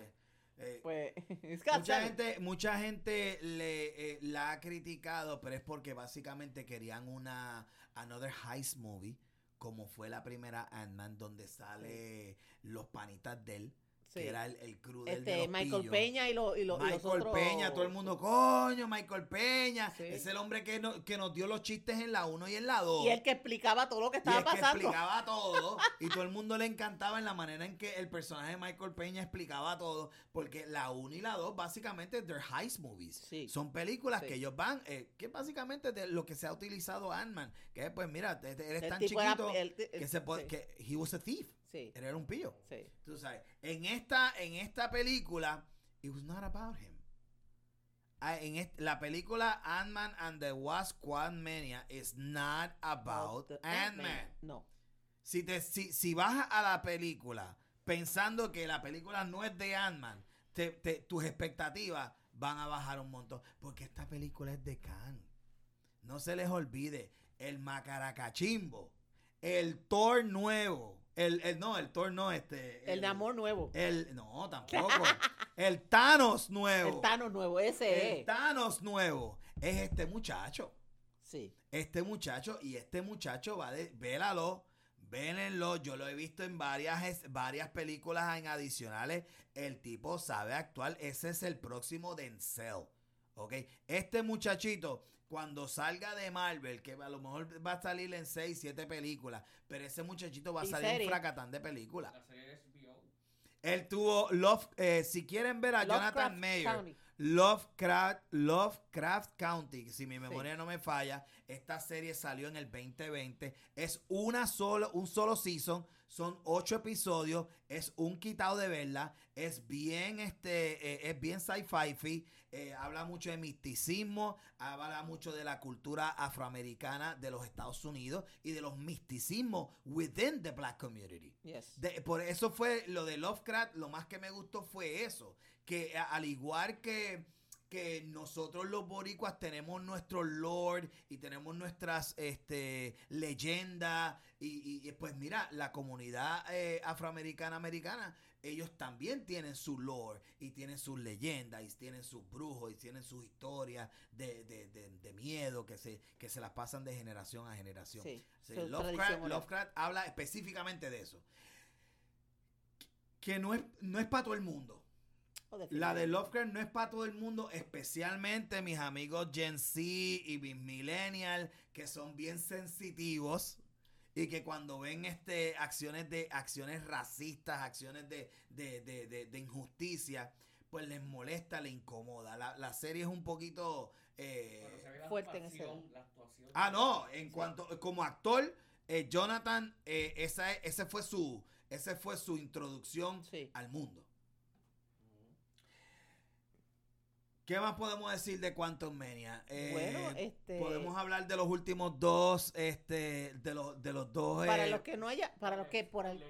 Eh, Pues, mucha gente, mucha gente le, eh, la ha criticado, pero es porque básicamente querían una another heist movie, como fue la primera Ant-Man, donde sale los panitas de él, Sí. que era el, el crew del de Este, los Michael pillos. Peña y, lo- y, lo- y los Michael otros. Peña, todo el mundo, coño, Michael Peña. Sí. Es el hombre que, no- que nos dio los chistes en la 1 y en la 2. Y el que explicaba todo lo que Y estaba es que pasando. explicaba todo. y todo el mundo le encantaba en la manera en que el personaje de Michael Peña explicaba todo. Porque la 1 y la 2, básicamente, they're heist movies. Sí. Son películas que ellos van, eh, que básicamente de lo que se ha utilizado Ant-Man. Que pues, mira, eres El tan tipo era- chiquito el- el- que se puede, que he was a thief. Sí, Él era un pillo. sí. Tú sabes, en esta, en esta película, it was not about him. Ah, En la película Ant-Man and the Wasp Quantumania is not about Ant-Man. No. Si, te, si, si vas a la película pensando que la película no es de Ant-Man, te- te- tus expectativas van a bajar un montón. Porque esta película es de Khan. No se les olvide, el macaracachimbo, el Thor nuevo, El, el, no, el Thor no, este. El amor nuevo. El, no, tampoco. el Thanos nuevo. El Thanos nuevo, ese El es. Thanos nuevo es este muchacho. Sí. Este muchacho, y este muchacho va de. Vélalo, vélenlo. Yo lo he visto en varias, es- varias películas en adicionales. El tipo sabe actuar. Ese es el próximo Denzel. ¿Ok? Este muchachito, cuando salga de Marvel, que a lo mejor va a salir en 6, 7 películas, pero ese muchachito va a salir serie. en fracatán de películas. La serie es HBO. Él tuvo Love, eh, si quieren ver a Lovecraft Jonathan Mayer, County. Lovecraft, Lovecraft County, si mi memoria no me falla, esta serie salió en el 2020. Es una solo, un solo season, son ocho episodios, es un quitado de verla, es bien, este, eh, es bien sci-fi, eh, habla mucho de misticismo, habla mucho de la cultura afroamericana de los Estados Unidos y de los misticismos within the black community. Yes. De- por eso fue lo de Lovecraft, lo más que me gustó fue eso, que al igual que, que nosotros los boricuas tenemos nuestro lord y tenemos nuestras este, leyendas y, y- pues mira, la comunidad eh, afroamericana americana, ellos también tienen su lore y tienen sus leyendas y tienen sus brujos y tienen sus historias de, de- de- de miedo que se, que se las pasan de generación a generación. Sí. Sí, su Lovecraft. Lovecraft habla específicamente de eso. Que no es, no es para todo el mundo. La de. Lovecraft no es para todo el mundo, especialmente mis amigos Gen Z y mis millennials, que son bien sensitivos y que cuando ven este acciones de acciones racistas, acciones de, de, de- de- de injusticia, pues les molesta, les incomoda. La, la serie es un poquito eh, fuerte en ese actuación, la actuación. Ah, no, en cuanto como actor, eh, Jonathan, eh, esa, es- ese fue su, ese fue su introducción Sí. al mundo. ¿Qué más podemos decir de Quantum Mania? Eh, Bueno, este- podemos hablar de los últimos dos, este, de los, de los dos. Para eh, los que no haya, para los que por el,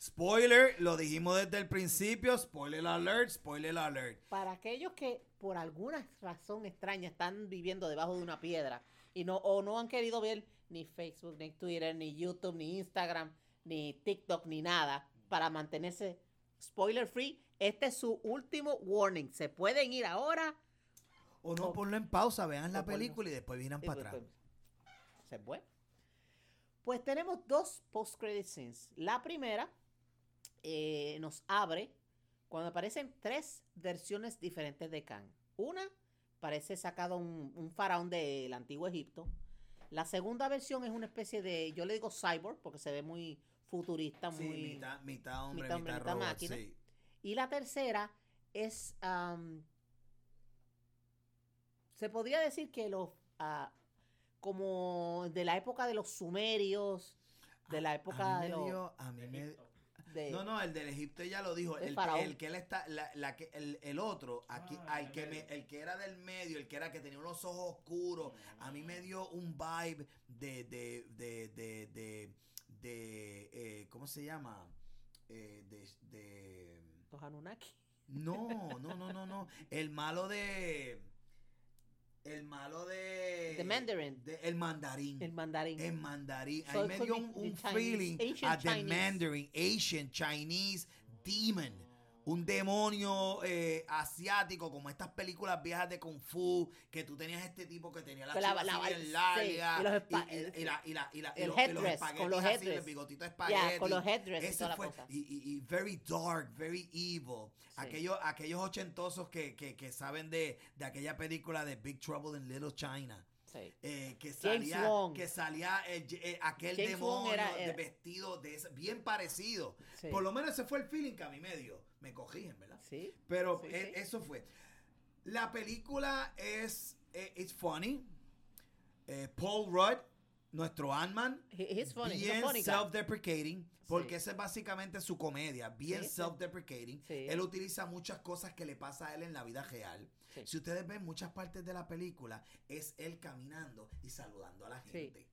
Spoiler, lo dijimos desde el principio. Spoiler alert, spoiler alert. para aquellos que por alguna razón extraña están viviendo debajo de una piedra y no o no han querido ver ni Facebook, ni Twitter, ni YouTube, ni Instagram, ni TikTok, ni nada para mantenerse spoiler free, este es su último warning. Se pueden ir ahora. O no, O- ponlo en pausa, vean la película y después vienen para pues, atrás. pues, se fue. Pues tenemos dos post-credit scenes. La primera eh, nos abre cuando aparecen tres versiones diferentes de Khan. Una parece sacado un, un faraón del antiguo Egipto. La segunda versión es una especie de, yo le digo cyborg, porque se ve muy futurista, Sí, muy... mitad, mitad hombre, mitad mitad, hombre, mitad robot, máquina. sí. Y la tercera es, se podría decir que los, ah, como de la época de los sumerios, de la época a mí de los... dio- a mí me- Egipto. de- No, no, el del Egipto ya lo dijo. El El, que él está, la, la que, el, el otro, aquí, Ah, al el que me, el que era del medio, el que era que tenía unos ojos oscuros, a mí me dio un vibe de, de, de, de, de, de, eh, ¿cómo se llama? Eh, de, de, los Anunnaki. no, no, no, no, no, el malo de, el malo de, The Mandarin. de- el mandarín. El mandarín. En mandarín. So Ahí me dio un, un Chinese- feeling ancient a the Chinese. Mandarin, Asian, Chinese demon. Un demonio eh, asiático, como estas películas viejas de Kung Fu, que tú tenías este tipo que tenía la la- la- así bien larga, y los espa- y, y- y la, y la, y la- y el los- y los headdress, con espaguetis los así, el bigotito Ya, espagueti. con los headdress y Ese toda la fue, cosa. y, y- y very dark, very evil. Sí. Aquellos, aquellos ochentosos que, que, que saben de, de aquella película de Big Trouble in Little China. Sí. Eh, que salía, que salía eh, aquel James demonio era- de vestido de ese- bien parecido. Sí. Por lo menos ese fue el feeling que a mí me dio. Me corrigen, ¿verdad? Sí. Pero Sí, eh, sí. eso fue. La película es eh, it's funny. Eh, Paul Rudd, nuestro Ant-Man, bien self-deprecating, porque Sí. esa es básicamente su comedia, bien self-deprecating. Él utiliza muchas cosas que le pasa a él en la vida real. Si ustedes ven muchas partes de la película, es él caminando y saludando a la gente.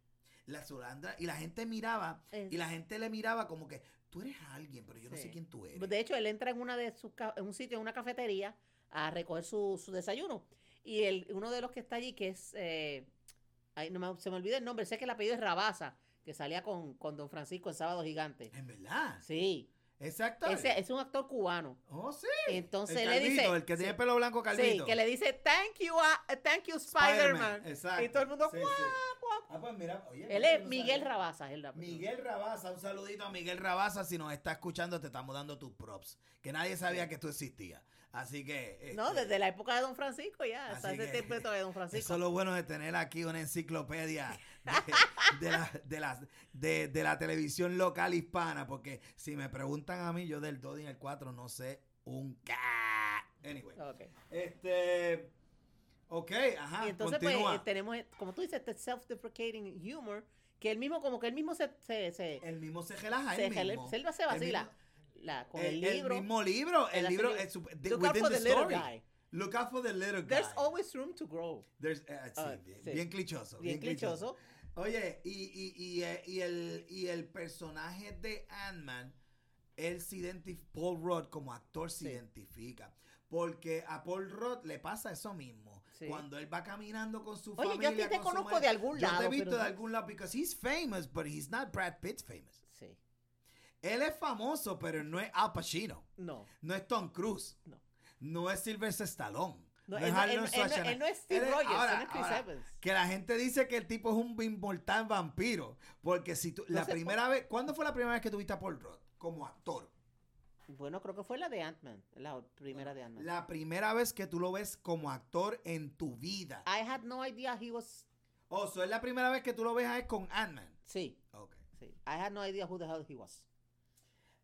La saludando, y la gente miraba, Es- y la gente le miraba como que, tú eres alguien, pero yo no sé quién tú eres. De hecho, él entra en una de sus en un sitio, en una cafetería, a recoger su, su desayuno. Y el, uno de los que está allí, que es, eh, ay, no me- se me olvida el nombre, sé que el apellido es Rabasa, que salía con, con Don Francisco en Sábado Gigante. En verdad. Sí, Exacto. ese es un actor cubano. Oh, sí. Entonces el le dice, el que tiene sí, pelo blanco sí, calvito. que le dice thank you, uh, thank you Spider-Man. Exacto. y todo el mundo Sí, "Guau, sí. guau". Ah, pues mira, oye, Él es Miguel sabía. Rabasa, es la Miguel Rabasa, un saludito a Miguel Rabasa. Si nos está escuchando, te estamos dando tus props. Que nadie sabía que tú existías. Así que. No, este, desde la época de Don Francisco ya, hasta ese tiempo de Don Eso Francisco. es lo bueno de tener aquí una enciclopedia de, de la, de, la, de, de la televisión local hispana. Porque si me preguntan a mí, yo del 2 y el 4 no sé un ca. Anyway. Ok. Este. Ok, ajá. y entonces, continúa. pues, eh, tenemos, como tú dices, este self-deprecating humor, que él mismo, como que él mismo se, se, se, el mismo se relaja. se, el jale- mismo. se, él se vacila. La, con el, el, libro. el mismo libro. El libro Look out for the the little guy. Look out for the little guy. There's always room to grow. There's, sí, Ah, bien, sí. bien clichoso. Bien clichoso. Oye, y, y, y, eh, y el, y el personaje de Ant-Man, él se identifica, Paul Rudd como actor se identifica. Porque a Paul Rudd le pasa eso mismo. Sí. Cuando él va caminando con su Oye, yo familia. te su conozco madre. de algún Yo te he lado, visto pero de no- algún lado, because he's famous, but he's not Brad Pitt famous. Él es famoso, pero no es Al Pacino. No. No es Tom Cruise. No. No es Sylvester Stallone. No, No él, es él- él no- Schwarzenegger. él no es Steve Rogers, ahora- es Chris ahora, Evans. Que la gente dice que el tipo es un inmortal vampiro. Porque si tú. No la sé primera vez. ¿Cuándo fue la primera vez que tuviste a Paul Rudd como actor? Bueno, creo que fue la de Ant-Man, la primera de Ant-Man. La primera vez que tú lo ves como actor en tu vida. I had no idea he was... O sea, es la primera vez que tú lo ves a él con Ant-Man. Sí, Ok. sí. I had no idea who the hell he was.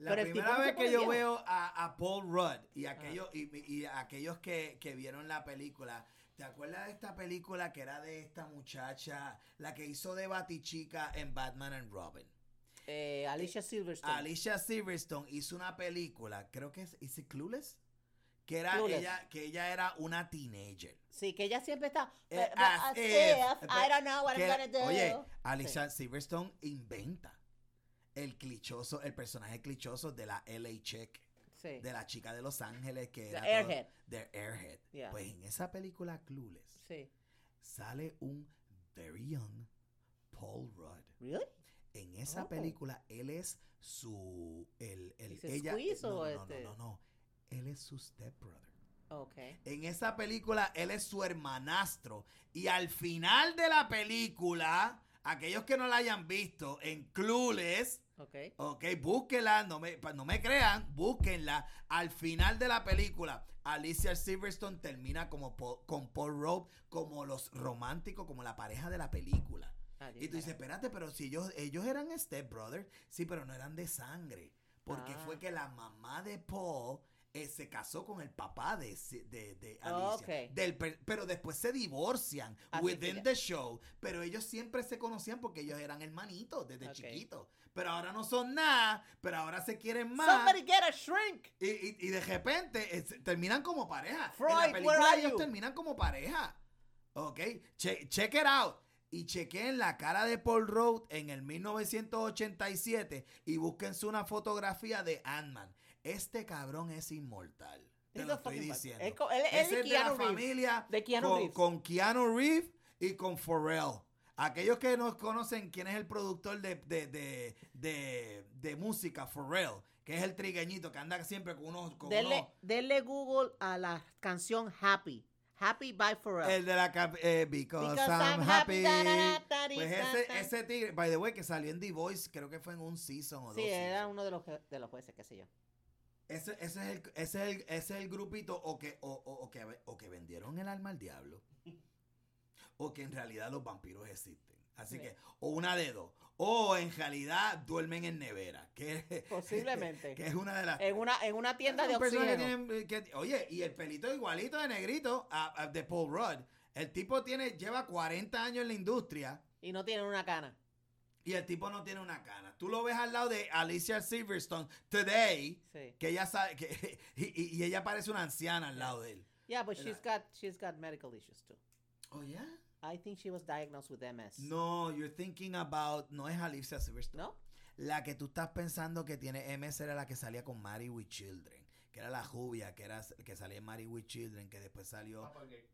La Pero primera vez que yo veo a, a Paul Rudd y aquellos, y, y aquellos que, que vieron la película, ¿te acuerdas de esta película que era de esta muchacha, la que hizo de Batichica en Batman and Robin? Eh, Alicia Silverstone. Alicia Silverstone hizo una película, creo que es, ¿is it Clueless? Que era Clueless. ella, que ella era una teenager. Sí, que ella siempre está... Eh, "But- but as as if, if, but- I don't know what que- I'm gonna do. Oye, Alicia Silverstone inventa el clichoso, el personaje clichoso de la LA Chick. sí. de la chica de Los Ángeles que The era Airhead. todo- Airhead. Yeah. Pues en esa película Clueless sí. sale un very young Paul Rudd. ¿Really? En esa Oh. película él es su el, el ¿Ese ella no, o no, no, este? no, no, no. Él es su stepbrother. Ok. En esa película él es su hermanastro y al final de la película, aquellos que no la hayan visto en Clueless Ok. Ok, búsquenla, no me, no me crean, búsquenla. Al final de la película, Alicia Silverstone termina como Po- con Paul Rudd como los románticos, como la pareja de la película. Adiós, Y tú dices, espérate, pero si ellos, ellos eran step brothers, sí, pero no eran de sangre. Porque Ah. fue que la mamá de Paul eh, se casó con el papá de, de, de Alicia. Ok. Del per- pero después se divorcian Así within ya. the show. Pero ellos siempre se conocían porque ellos eran hermanitos desde Ok. chiquitos. Pero ahora no son nada, pero ahora se quieren más. Somebody get a shrink. Y, y- y de repente se- terminan como pareja. en Freud, la where película ellos you? terminan como pareja. Ok, che- check it out. Y chequen la cara de Paul Rudd en el 1987 y búsquense una fotografía de Ant-Man. Este cabrón es inmortal. Te lo estoy diciendo. él él- él es de la Keanu Reeves. familia De Keanu con, Reeves. con Keanu Reeves y con Pharrell. Aquellos que no conocen quién es el productor de, de, de, de, de música, Pharrell, que es el trigueñito que anda siempre con unos... Con Denle, unos- denle Google a la canción Happy. Happy by Pharrell. el de la... eh, because, Because I'm, I'm happy. happy, da, da, da, da, Pues ese, ese tigre, by the way, que salió en The Voice, creo que fue en un season o sí, dos era seasons. uno de los, de los jueces, qué sé yo. Ese, ese, es el, ese, es el, ese es el grupito o que, o, o- o que, o que vendieron el alma al diablo o que en realidad los vampiros existen. Así Sí. que, o una de dos. O en realidad duermen en nevera. Que, Posiblemente. que es una de las... En una, en una tienda de que oxígeno. tienen, que- oye, y el pelito igualito de negrito a- a- de Paul Rudd. El tipo tiene, lleva 40 años en la industria Y no tienen una cana. Y el tipo no tiene una cana. Tú lo ves al lado de Alicia Silverstone today, Sí. que ella sabe que y, y- y ella parece una anciana al lado de él. Yeah, but she's got, she's got medical issues too. Oh yeah. I think she was diagnosed with MS. No, you're thinking about no es Alicia Silverstone. ¿No? La que tú estás pensando que tiene MS era la que salía con Marry with Children, que era la jubia, que era que salía en Marry with Children, que después salió Applegate.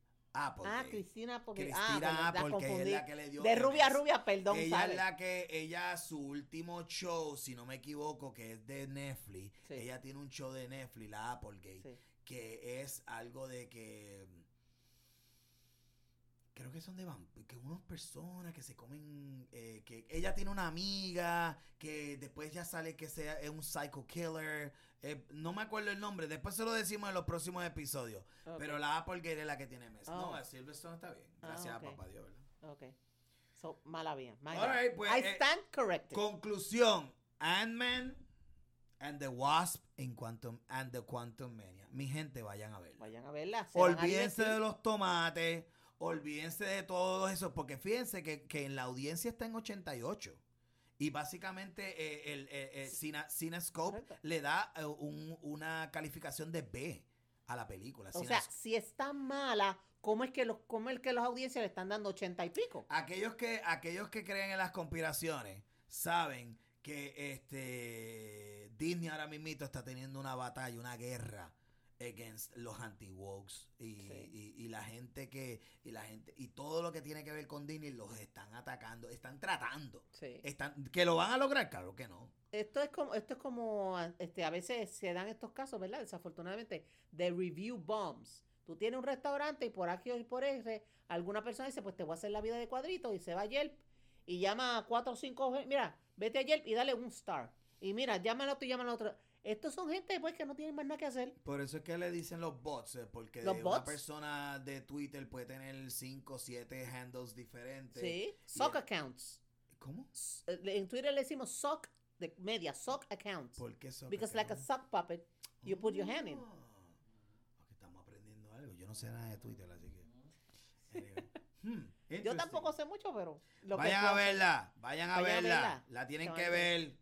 Applegate. Ah, Cristina porque Cristina ah, que es la que le dio De rubia a rubia, perdón, ella ¿sabes? es la que, ella, su último show, si no me equivoco, que es de Netflix, Sí. ella tiene un show de Netflix, la Applegate, Sí. que es algo de que creo que son de que unas personas que se comen eh, que ella tiene una amiga que después ya sale que sea es un psycho killer eh, no me acuerdo el nombre después se lo decimos en los próximos episodios pero la Applegate es la que tiene mes no Oh. el Silverstone está bien Ah, gracias a papá Dios ¿verdad? ok. So, mala bad. right, pues, I eh, stand corrected. Conclusión: Ant-Man and the Wasp en Quantum and the Quantum Mania. Mi gente, vayan a verla. Vayan a verla. a Olvídense de los tomates, olvídense de todo eso, porque fíjense que, que en la audiencia está en 88. Y básicamente eh, el, el- el Cine- Cinescope Correcto. le da eh, un- una calificación de B a la película. O sea, si está mala, ¿cómo es que los, cómo es que los audiencias le están dando ochenta y pico? Aquellos que, aquellos que creen en las conspiraciones saben que este Disney ahora mismo está teniendo una batalla, una guerra against los anti-wokes y, Sí. y- y la gente que y la gente y todo lo que tiene que ver con Disney los están atacando, están tratando, Sí. están que lo van a lograr, claro que no. Esto es como, esto es como, este, a veces se dan estos casos, ¿verdad? Desafortunadamente, de review bombs. Tú tienes un restaurante y por aquí y por ese, alguna persona dice, pues te voy a hacer la vida de cuadrito y se va a Yelp y llama a cuatro o cinco, mira, vete a Yelp y dale un star. Y mira, llámalo otro y llámalo otro. Estos son gente pues que no tienen más nada que hacer. Por eso es que le dicen los bots, eh, porque ¿Los una bots? persona de Twitter puede tener 5 o 7 handles diferentes. Sí. Sock el- accounts. ¿Cómo? Eh, En Twitter le decimos sock de media, sock accounts. ¿Por qué eso? Because like a sock puppet, you put your hand in. Ah, ok, estamos aprendiendo algo. Yo no sé nada de Twitter, así que. Hmm, Yo tampoco sé mucho, pero... lo que Vayan a verla, vayan a Vayan a verla. La tienen que ver.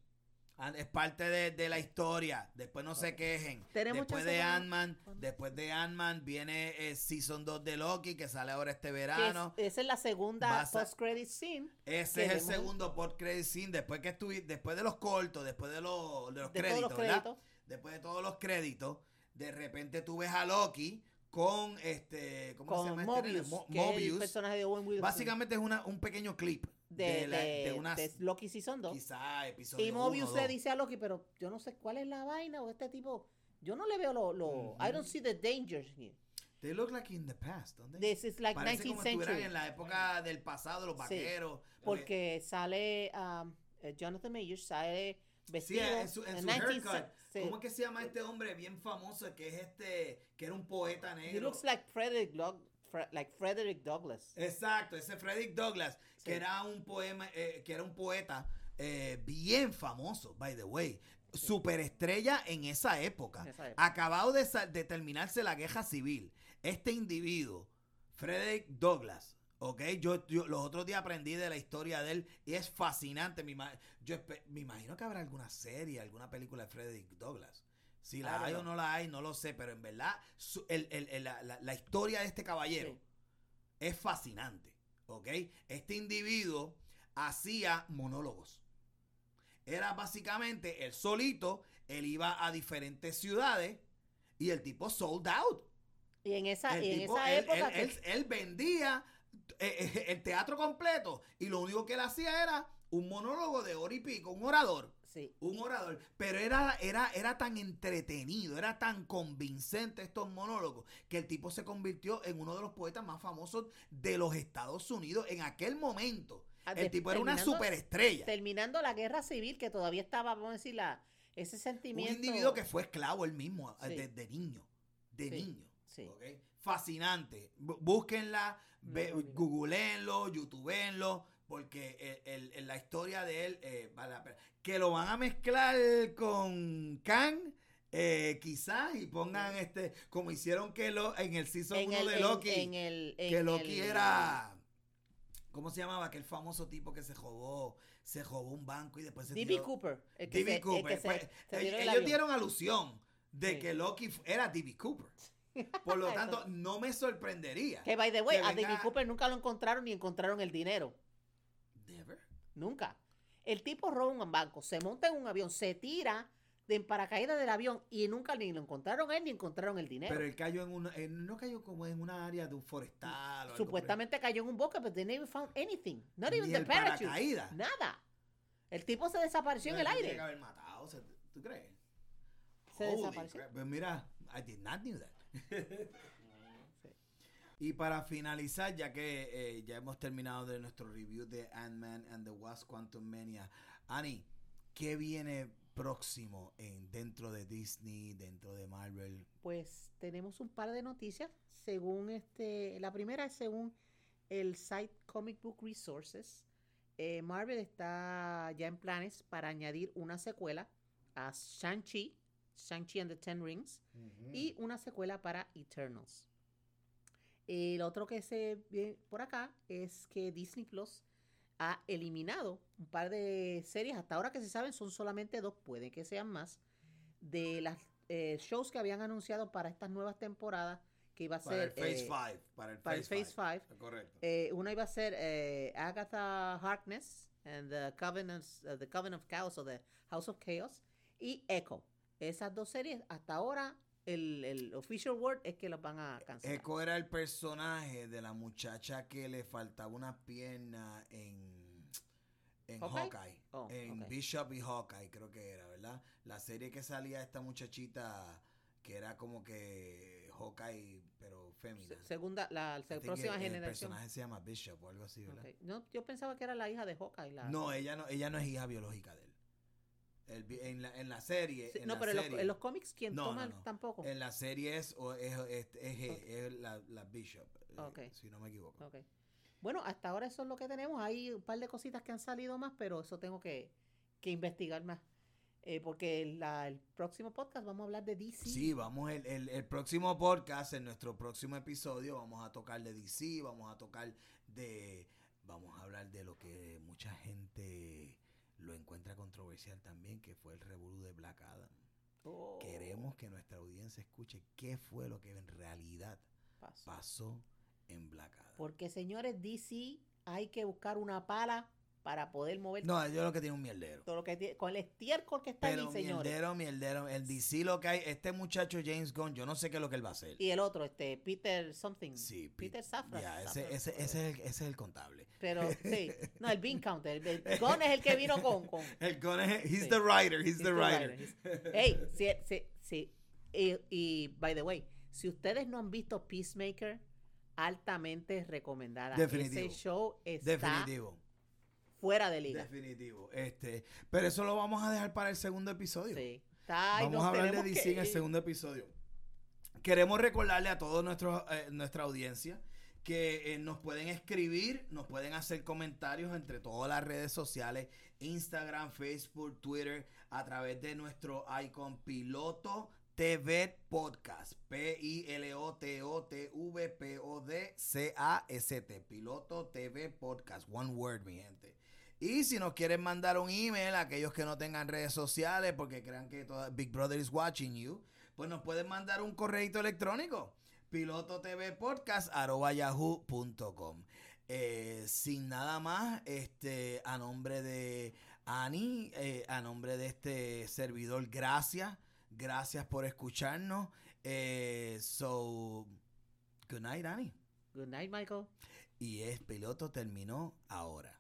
Ah, Es parte de, de la historia. Después no se quejen. Después de Ant-Man, ¿cuándo? después de Ant-Man viene eh, Season 2 de Loki que sale ahora este es- verano. esa es la segunda post-credit scene. Ese es el segundo post credit scene. Después que estuvi, después de los cortos, después de los, de los de créditos, todos los ¿verdad? créditos. después de todos los créditos, de repente tú ves a Loki con este, ¿cómo se Con llama este? Mobius, Mo- que es el Mobius. personaje de Owen Wilson. Básicamente es una, un pequeño clip de, de, la- de- de unas, de Loki Season 2. quizá episodio Y Mobius le dice a Loki, pero yo no sé cuál es la vaina o este tipo... Yo no le veo lo... lo. I don't see the dangers here. They look like in the past, don't they? This is like Parece 19th como century. en la época del pasado, los Sí, vaqueros. Porque sale um, eh, Jonathan Majors, sale Sí, vestido en su, en su 19th haircut. sí. ¿Cómo es que se llama este hombre bien famoso que es este, que era un poeta He negro? looks like Frederick, Doug- Fre- like Frederick Douglass. Exacto, ese Frederick Douglass, Sí. que era un poema, eh, que era un poeta eh, bien famoso, by the way. Superestrella en esa época. En esa época. Acabado de, terminarse la guerra civil. Este individuo, Frederick Douglass, ¿ok? Yo, yo los otros días aprendí de la historia de él y es fascinante. Me, yo me imagino que habrá alguna serie, alguna película de Frederick Douglass. Si la hay o no la hay, no lo sé, pero en verdad su- el- el- el- la, la- la historia de este caballero Sí. es fascinante, ¿ok? Este individuo hacía monólogos. Era básicamente él solito, él iba a diferentes ciudades y el tipo sold out. Y en esa, y en tipo, esa él, época... él- que- él- él vendía eh, eh, el teatro completo y lo único que él hacía era un monólogo de hora y pico, un orador. Sí. Un orador, pero era, era, era tan entretenido, era tan convincente estos monólogos, que el tipo se convirtió en uno de los poetas más famosos de los Estados Unidos en aquel momento. Ah, El de- tipo era una superestrella. Terminando la guerra civil, que todavía estaba, vamos a decir, la, ese Un sentimiento... individuo que fue esclavo él mismo, eh, Sí. de, de niño. De Sí, niño. sí. Fascinante. Búsquenla, No, no, no. googleenlo, youtubeenlo, porque el- el- la historia de él eh, vale la pena. Que lo van a mezclar con Kang, eh, quizás, y pongan este, como hicieron que lo, en el season en 1 el, de Loki, en el, en que Loki era. ¿Cómo se llamaba? Aquel famoso tipo que se robó, se robó un banco y después se D.B. Cooper. D.B. el Cooper. que Pues, se ellos dieron alusión de Sí. que Loki era D.B. Cooper. Por lo tanto, no me sorprendería. Que, by the way, a D.B. venga- Cooper nunca lo encontraron ni encontraron el dinero. Nunca. El tipo roba un banco, se monta en un avión, se tira de paracaídas del avión y nunca ni lo encontraron él ni encontraron el dinero. Pero él cayó en una, él no cayó como en una área de un forestal. o algo Supuestamente cayó en un bosque, pero they never found anything. Not even Ni the parachute. paracaídas. Nada. El tipo se desapareció en el tiene aire. que haber matado, o sea, ¿tú crees? Se Holy desapareció. crap. Pues mira, I did not knew that. Y para finalizar, ya que eh, ya hemos terminado de nuestro review de Ant-Man and the Wasp Quantum Mania, Ani, ¿qué viene próximo en dentro de Disney, dentro de Marvel? Pues tenemos un par de noticias. Según este, la primera es según el site Comic Book Resources. eh, Marvel está ya en planes para añadir una secuela a Shang-Chi, Shang-Chi and the Ten Rings, y una secuela para Eternals. El otro que se ve por acá es que Disney Plus ha eliminado un par de series, hasta ahora que se saben son solamente dos, puede que sean más, de las eh, shows que habían anunciado para estas nuevas temporadas, que iba a para el ser... Phase eh, 5. Para el para el Phase Phase 5. Five. Correcto. eh, una iba a ser eh, Agatha Harkness and the Covenant, uh, the Covenant of Chaos o The House of Chaos y Echo. Esas dos series, hasta ahora, el, el official word es que las van a cancelar. Echo era el personaje de la muchacha que le faltaba una pierna en, en ¿Hawkeye? Hawkeye. Oh, en. Bishop y Hawkeye, creo que era, ¿verdad? La serie que salía esta muchachita que era como que Hawkeye, pero fémina. Se- Segunda, la, próxima el- El generación. personaje se llama Bishop o algo así, ¿verdad? No, yo pensaba que era la hija de Hawkeye. La, No, ella no, ella no es hija biológica de él. El en, la, en la serie. Sí, en no, la pero en los, serie- en los cómics, ¿quién No, toma no, no. tampoco? En la serie es, o es, es, es- Ok. es la, la Bishop, eh, Ok. si no me equivoco. Ok. Bueno, hasta ahora eso es lo que tenemos. Hay un par de cositas que han salido más, pero eso tengo que, que investigar más. Eh, porque la- el próximo podcast vamos a hablar de DC. Sí, vamos, el, el, el próximo podcast, en nuestro próximo episodio, vamos a tocar de DC, vamos a tocar de, vamos a hablar de lo que mucha gente lo encuentra controversial también, que fue el revolú de Black Adam. Oh, Queremos que nuestra audiencia escuche qué fue lo que en realidad pasó. pasó en Black Adam. Porque, señores, DC hay que buscar una pala para poder mover No, yo lo que tiene un mierdero. todo lo que tiene. Con el estiércol que está Pero allí, señores. mierdero, mierdero. El DC lo que hay, este muchacho James Gunn, yo no sé qué es lo que él va a hacer. Y el otro, este, Peter something. Sí, Peter Safran. Ya, ese, Safran, ese, ese, es el, ese es el contable. Pero, sí. No, el bean counter. El, el Gunn es el que vino con... con El Gunn es, he's Sí. the writer, he's, He's the the writer. writer, Hey, sí, sí, sí. Y, y, by the way, si ustedes no han visto Peacemaker, altamente recomendada. Definitivo. Ese show está Definitivo. Fuera de liga. Definitivo. Este, pero eso lo vamos a dejar para el segundo episodio. Sí. Está- ay, Vamos a hablar de DC que en el segundo episodio. Queremos recordarle a toda nuestra audiencia que eh, nos pueden escribir, nos pueden hacer comentarios entre todas las redes sociales, Instagram, Facebook, Twitter, a través de nuestro icon piloto TV Podcast, P-I-L-O-T-O-T-V-P-O-D-C-A-S-T, piloto TV Podcast, one word, mi gente. Y si nos quieren mandar un email, aquellos que no tengan redes sociales porque crean que toda- Big Brother is watching you, pues nos pueden mandar un correo electrónico, pilototvpodcast.yahoo.com. Eh, sin nada más, este, a nombre de Ani, eh, a nombre de este servidor, gracias. Gracias por escucharnos. Eh, so, good night, Ani. Good night, Michael. Y es piloto terminó ahora.